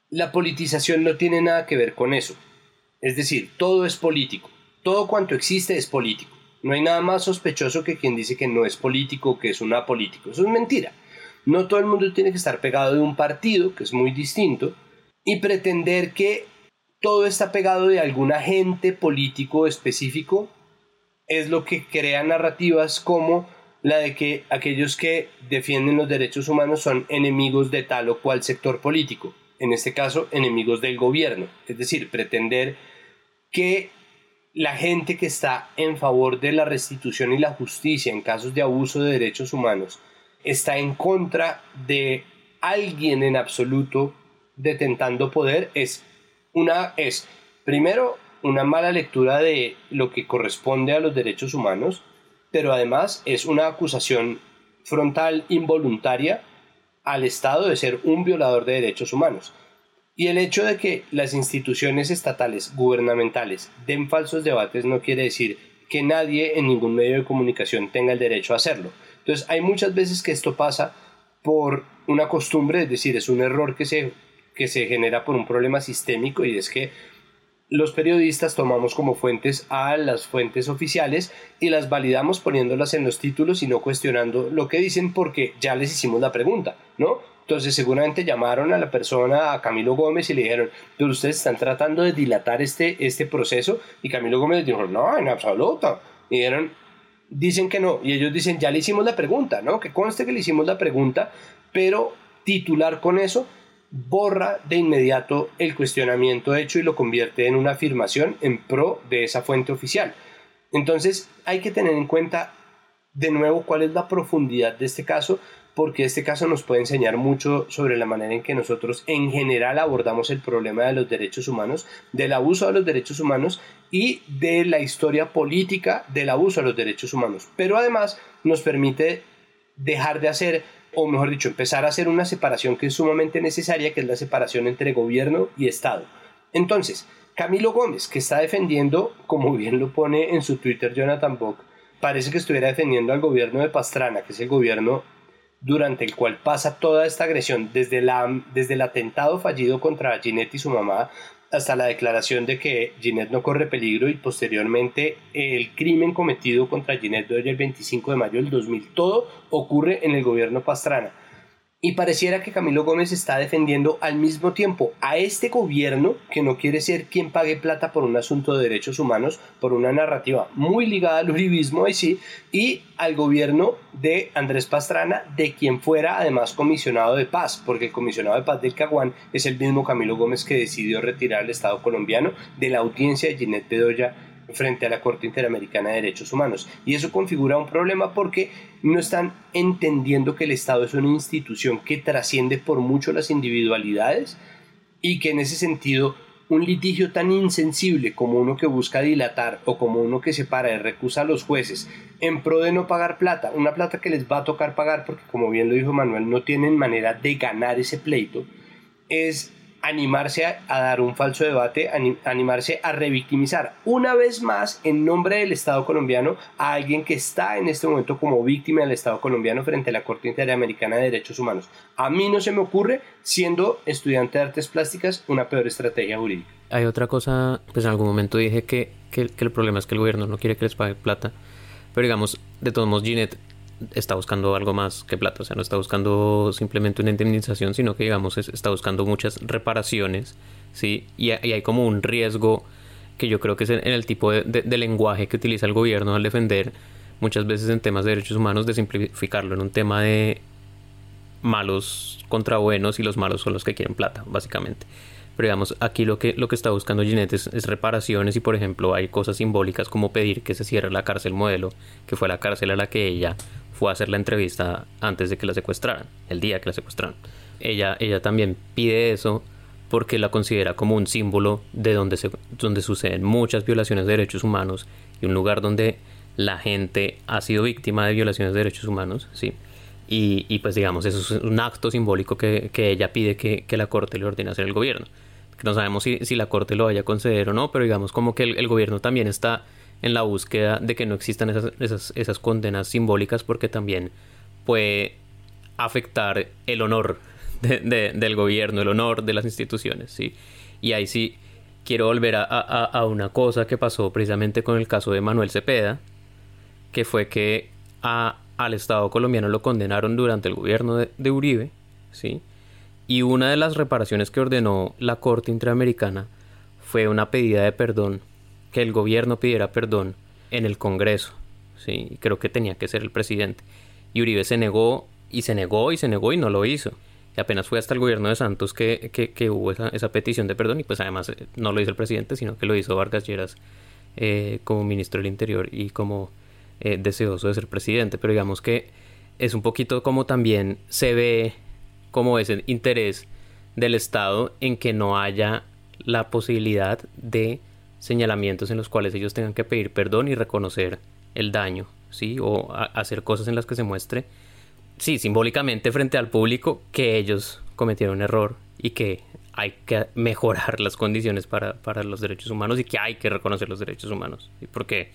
la politización no tiene nada que ver con eso. Es decir, todo es político. Todo cuanto existe es político. No hay nada más sospechoso que quien dice que no es político que es un apolítico. Eso es mentira. No todo el mundo tiene que estar pegado de un partido, que es muy distinto, y pretender que todo está pegado de algún agente político específico es lo que crea narrativas como la de que aquellos que defienden los derechos humanos son enemigos de tal o cual sector político, en este caso enemigos del gobierno, es decir, pretender que la gente que está en favor de la restitución y la justicia en casos de abuso de derechos humanos está en contra de alguien en absoluto detentando poder es una es primero una mala lectura de lo que corresponde a los derechos humanos, pero además es una acusación frontal involuntaria al Estado de ser un violador de derechos humanos. Y el hecho de que las instituciones estatales, gubernamentales, den falsos debates no quiere decir que nadie en ningún medio de comunicación tenga el derecho a hacerlo. Entonces hay muchas veces que esto pasa por una costumbre, es decir, es un error que se, que se genera por un problema sistémico y es que los periodistas tomamos como fuentes a las fuentes oficiales y las validamos poniéndolas en los títulos y no cuestionando lo que dicen porque ya les hicimos la pregunta, ¿no? Entonces seguramente llamaron a la persona, a Camilo Gómez, y le dijeron, pero ustedes están tratando de dilatar este, este proceso. Y Camilo Gómez dijo, no, en absoluto. Y dijeron, dicen que no. Y ellos dicen, ya le hicimos la pregunta, ¿no? Que conste que le hicimos la pregunta, pero titular con eso borra de inmediato el cuestionamiento hecho y lo convierte en una afirmación en pro de esa fuente oficial. Entonces hay que tener en cuenta de nuevo cuál es la profundidad de este caso, porque este caso nos puede enseñar mucho sobre la manera en que nosotros en general abordamos el problema de los derechos humanos, del abuso de los derechos humanos y de la historia política del abuso de los derechos humanos. Pero además nos permite dejar de hacer o mejor dicho, empezar a hacer una separación que es sumamente necesaria, que es la separación entre gobierno y Estado. Entonces, Camilo Gómez, que está defendiendo, como bien lo pone en su Twitter Jonathan Bock, parece que estuviera defendiendo al gobierno de Pastrana, que es el gobierno durante el cual pasa toda esta agresión, desde, la, desde el atentado fallido contra Ginette y su mamá, hasta la declaración de que Ginette no corre peligro y posteriormente el crimen cometido contra Ginette Doyle el 25 de mayo del 2000. Todo ocurre en el gobierno Pastrana. Y pareciera que Camilo Gómez está defendiendo al mismo tiempo a este gobierno que no quiere ser quien pague plata por un asunto de derechos humanos, por una narrativa muy ligada al uribismo y sí, y al gobierno de Andrés Pastrana, de quien fuera además comisionado de paz, porque el comisionado de paz del Caguán es el mismo Camilo Gómez que decidió retirar al Estado colombiano de la audiencia de Ginette Bedoya frente a la Corte Interamericana de Derechos Humanos. Y eso configura un problema porque no están entendiendo que el Estado es una institución que trasciende por mucho las individualidades y que en ese sentido un litigio tan insensible como uno que busca dilatar o como uno que separa y recusa a los jueces en pro de no pagar plata, una plata que les va a tocar pagar porque como bien lo dijo Manuel no tienen manera de ganar ese pleito, es animarse a, dar un falso debate, animarse a revictimizar una vez más en nombre del Estado colombiano a alguien que está en este momento como víctima del Estado colombiano frente a la Corte Interamericana de Derechos Humanos. A mí no se me ocurre, siendo estudiante de artes plásticas, una peor estrategia jurídica. Hay otra cosa, pues en algún momento dije que, que, que el problema es que el gobierno no quiere que les pague plata, pero digamos, de todos modos, Ginette está buscando algo más que plata, o sea, no está buscando simplemente una indemnización, sino que, digamos, está buscando muchas reparaciones, ¿sí? Y, hay como un riesgo que yo creo que es en, el tipo de, lenguaje que utiliza el gobierno al defender muchas veces en temas de derechos humanos, de simplificarlo en un tema de malos contra buenos y los malos son los que quieren plata, básicamente. Pero digamos, aquí lo que, lo que está buscando Ginette es, es, reparaciones y, por ejemplo, hay cosas simbólicas como pedir que se cierre la cárcel modelo, que fue la cárcel a la que ella fue a hacer la entrevista antes de que la secuestraran, el día que la secuestraron. Ella, ella también pide eso porque la considera como un símbolo de donde, se, donde suceden muchas violaciones de derechos humanos y un lugar donde la gente ha sido víctima de violaciones de derechos humanos, ¿sí? Y, y pues digamos, eso es un acto simbólico que, que ella pide que, que, la Corte le ordene hacer al gobierno. No sabemos si, si, la Corte lo vaya a conceder o no, pero digamos como que el, el gobierno también está en la búsqueda de que no existan esas, esas, esas condenas simbólicas porque también puede afectar el honor de, del gobierno, el honor de las instituciones, ¿sí? Y ahí sí quiero volver a, a, a, una cosa que pasó precisamente con el caso de Manuel Cepeda, que fue que a, al Estado colombiano lo condenaron durante el gobierno de, de Uribe, ¿sí? Y una de las reparaciones que ordenó la Corte Interamericana fue una pedida de perdón que el gobierno pidiera perdón en el Congreso. Sí, creo que tenía que ser el presidente. Y Uribe se negó y se negó y se negó y no lo hizo. Y apenas fue hasta el gobierno de Santos que, que, hubo esa, petición de perdón y pues además eh, no lo hizo el presidente, sino que lo hizo Vargas Lleras eh, como ministro del Interior y como eh, deseoso de ser presidente. Pero digamos que es un poquito como también se ve como ese interés del Estado en que no haya la posibilidad de señalamientos en los cuales ellos tengan que pedir perdón y reconocer el daño, ¿sí? O hacer cosas en las que se muestre, sí, simbólicamente frente al público que ellos cometieron un error y que hay que mejorar las condiciones para, para los derechos humanos y que hay que reconocer los derechos humanos. Porque,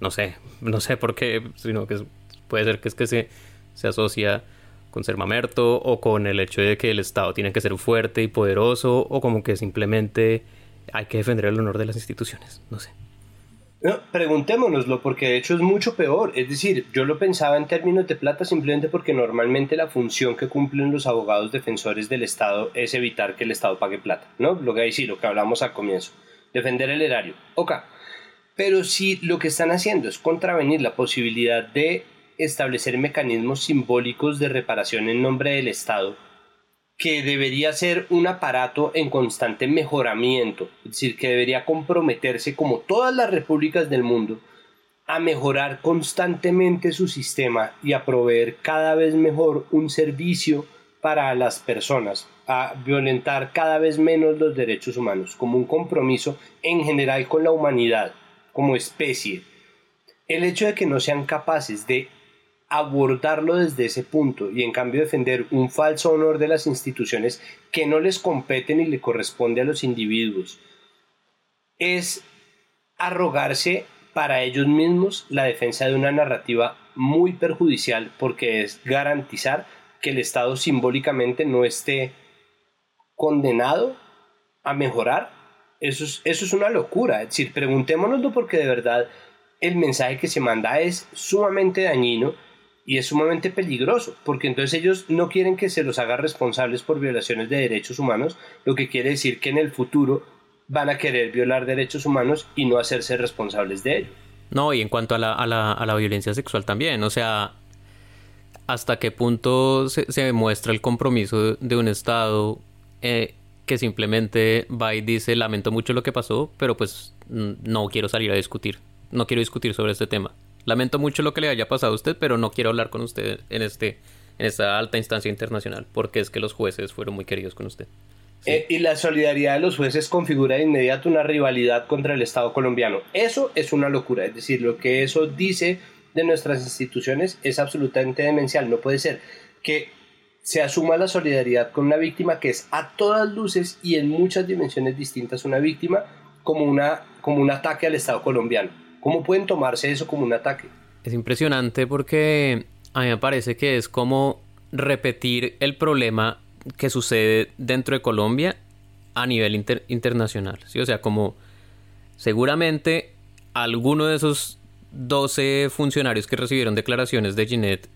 no sé, no sé por qué, sino que puede ser que es que se, se asocia con ser mamerto o con el hecho de que el Estado tiene que ser fuerte y poderoso o como que simplemente hay que defender el honor de las instituciones, no sé. No, preguntémonoslo porque de hecho es mucho peor. Es decir, yo lo pensaba en términos de plata simplemente porque normalmente la función que cumplen los abogados defensores del Estado es evitar que el Estado pague plata, ¿no? Lo que sí, lo que hablamos al comienzo. Defender el erario. Ok. Pero si lo que están haciendo es contravenir la posibilidad de establecer mecanismos simbólicos de reparación en nombre del Estado, que debería ser un aparato en constante mejoramiento, es decir, que debería comprometerse, como todas las repúblicas del mundo, a mejorar constantemente su sistema y a proveer cada vez mejor un servicio para las personas, a violentar cada vez menos los derechos humanos, como un compromiso en general con la humanidad, como especie. El hecho de que no sean capaces de abordarlo desde ese punto y en cambio defender un falso honor de las instituciones que no les compete ni le corresponde a los individuos es arrogarse para ellos mismos la defensa de una narrativa muy perjudicial porque es garantizar que el Estado simbólicamente no esté condenado a mejorar. Eso es, eso es una locura. Es decir, preguntémonoslo porque de verdad el mensaje que se manda es sumamente dañino y es sumamente peligroso, porque entonces ellos no quieren que se los haga responsables por violaciones de derechos humanos, lo que quiere decir que en el futuro van a querer violar derechos humanos y no hacerse responsables de ello. No, y en cuanto a la, a la, a la violencia sexual también, o sea, hasta qué punto se, se demuestra el compromiso de un Estado eh, que simplemente va y dice lamento mucho lo que pasó, pero pues no quiero salir a discutir, no quiero discutir sobre este tema. Lamento mucho lo que le haya pasado a usted, pero no quiero hablar con usted en este en esta alta instancia internacional, porque es que los jueces fueron muy queridos con usted. Eh, y la solidaridad de los jueces configura de inmediato una rivalidad contra el Estado colombiano. Eso es una locura, es decir, lo que eso dice de nuestras instituciones es absolutamente demencial. No puede ser que se asuma la solidaridad con una víctima que es a todas luces y en muchas dimensiones distintas una víctima como, una, como un ataque al Estado colombiano. ¿Cómo pueden tomarse eso como un ataque? Es impresionante porque a mí me parece que es como repetir el problema que sucede dentro de Colombia a nivel internacional. ¿sí? O sea, como seguramente alguno de esos 12 funcionarios que recibieron declaraciones de Ginette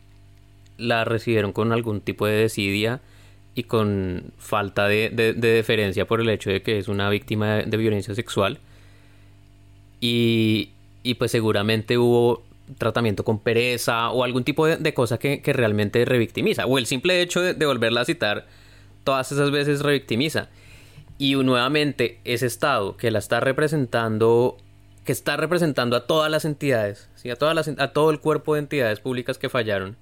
la recibieron con algún tipo de desidia y con falta de, deferencia por el hecho de que es una víctima de violencia sexual. Y, y pues seguramente hubo tratamiento con pereza o algún tipo de, cosa que, realmente revictimiza. O el simple hecho de, volverla a citar todas esas veces revictimiza. Y nuevamente ese Estado que la está representando, que está representando a todas las entidades, ¿sí? a, todas las, a todo el cuerpo de entidades públicas que fallaron,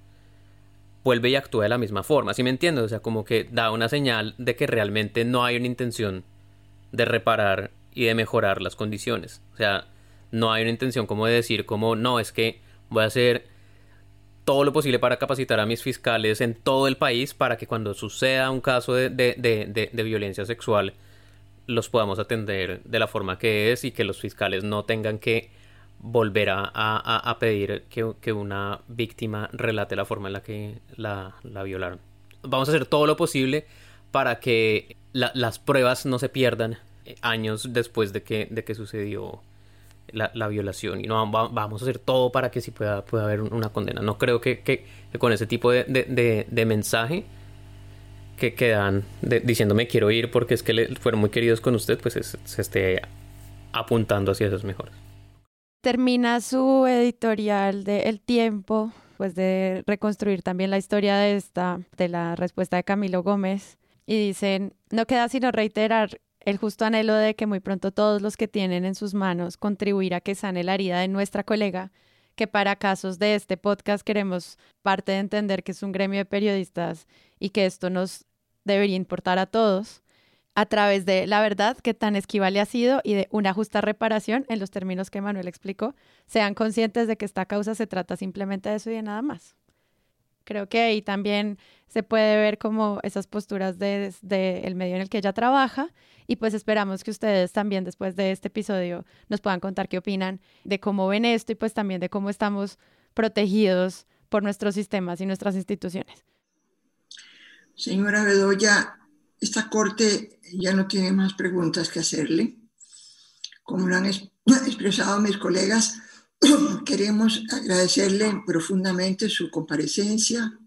vuelve y actúa de la misma forma. ¿Sí me entiendes? O sea, como que da una señal de que realmente no hay una intención de reparar y de mejorar las condiciones. O sea, no hay una intención como de decir como no, es que voy a hacer todo lo posible para capacitar a mis fiscales en todo el país para que cuando suceda un caso de, violencia sexual los podamos atender de la forma que es y que los fiscales no tengan que volver a, pedir que, una víctima relate la forma en la que la, violaron. Vamos a hacer todo lo posible para que las pruebas no se pierdan años después de que, de que sucedió la, violación y no vamos a hacer todo para que sí pueda, pueda haber una condena. No creo que, con ese tipo de, mensaje que quedan diciéndome quiero ir porque es que le, fueron muy queridos con usted, pues se esté apuntando hacia esos mejores. Termina su editorial de El Tiempo, pues de reconstruir también la historia de esta, de la respuesta de Camilo Gómez, y dicen, no queda sino reiterar el justo anhelo de que muy pronto todos los que tienen en sus manos contribuir a que sane la herida de nuestra colega que para casos de este podcast queremos parte de entender que es un gremio de periodistas y que esto nos debería importar a todos a través de la verdad que tan esquiva le ha sido y de una justa reparación en los términos que Manuel explicó, sean conscientes de que esta causa se trata simplemente de eso y de nada más. Creo que ahí también se puede ver como esas posturas del de, el medio en el que ella trabaja y pues esperamos que ustedes también después de este episodio nos puedan contar qué opinan de cómo ven esto y pues también de cómo estamos protegidos por nuestros sistemas y nuestras instituciones. Señora Bedoya, esta corte ya no tiene más preguntas que hacerle. Como lo han expresado mis colegas, queremos agradecerle profundamente su comparecencia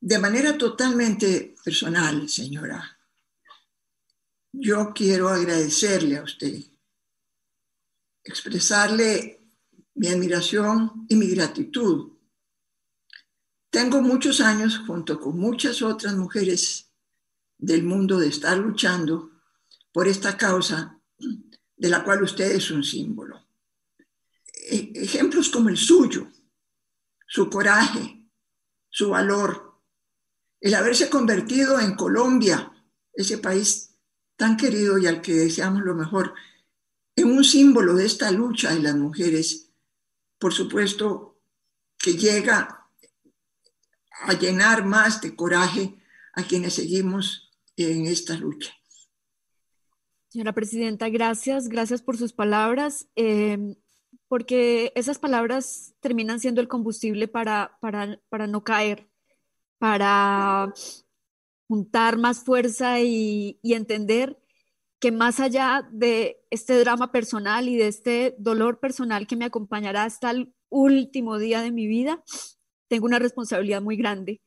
de manera totalmente personal, señora. Yo quiero agradecerle a usted, expresarle mi admiración y mi gratitud. Tengo muchos años junto con muchas otras mujeres del mundo de estar luchando por esta causa de la cual usted es un símbolo. E, ejemplos como el suyo, su coraje, su valor, el haberse convertido en Colombia, ese país tan querido y al que deseamos lo mejor, en un símbolo de esta lucha de las mujeres, por supuesto que llega a llenar más de coraje a quienes seguimos en esta lucha. Señora Presidenta, gracias, gracias por sus palabras, em, porque esas palabras terminan siendo el combustible para, para, para no caer, para juntar más fuerza y, y entender que más allá de este drama personal y de este dolor personal que me acompañará hasta el último día de mi vida, tengo una responsabilidad muy grande.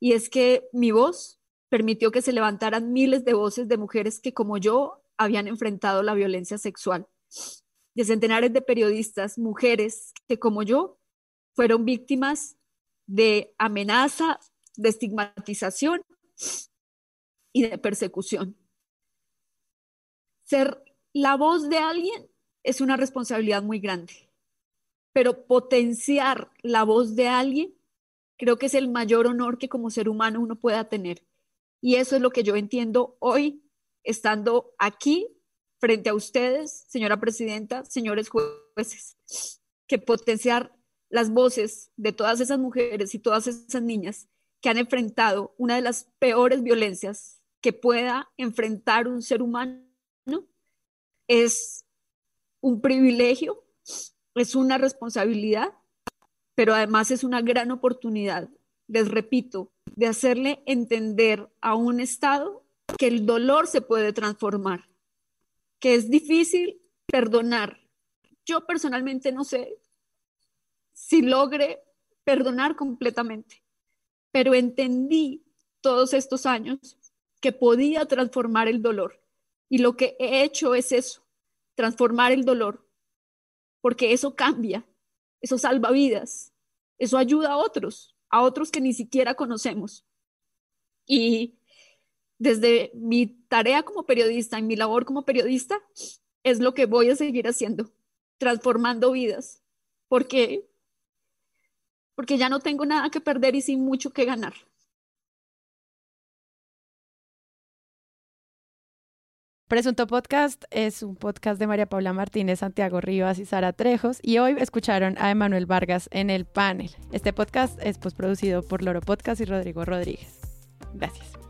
Y es que mi voz, permitió que se levantaran miles de voces de mujeres que como yo habían enfrentado la violencia sexual, de centenares de periodistas, mujeres que como yo fueron víctimas de amenaza, de estigmatización y de persecución. Ser la voz de alguien es una responsabilidad muy grande, pero potenciar la voz de alguien creo que es el mayor honor que como ser humano uno pueda tener. Y eso es lo que yo entiendo hoy, estando aquí frente a ustedes, señora presidenta, señores jueces, que potenciar las voces de todas esas mujeres y todas esas niñas que han enfrentado una de las peores violencias que pueda enfrentar un ser humano es un privilegio, es una responsabilidad, pero además es una gran oportunidad les repito, de hacerle entender a un Estado que el dolor se puede transformar, que es difícil perdonar. Yo personalmente no sé si logre perdonar completamente, pero entendí todos estos años que podía transformar el dolor. Y lo que he hecho es eso, transformar el dolor, porque eso cambia, eso salva vidas, eso ayuda a otros a otros que ni siquiera conocemos. Y desde mi tarea como periodista, en mi labor como periodista, es lo que voy a seguir haciendo, transformando vidas, porque porque ya no tengo nada que perder y sin mucho que ganar. Presunto Podcast es un podcast de María Paula Martínez, Santiago Rivas y Sara Trejos y hoy escucharon a Emanuel Vargas en el panel. Este podcast es producido por Loro Podcast y Rodrigo Rodríguez. Gracias.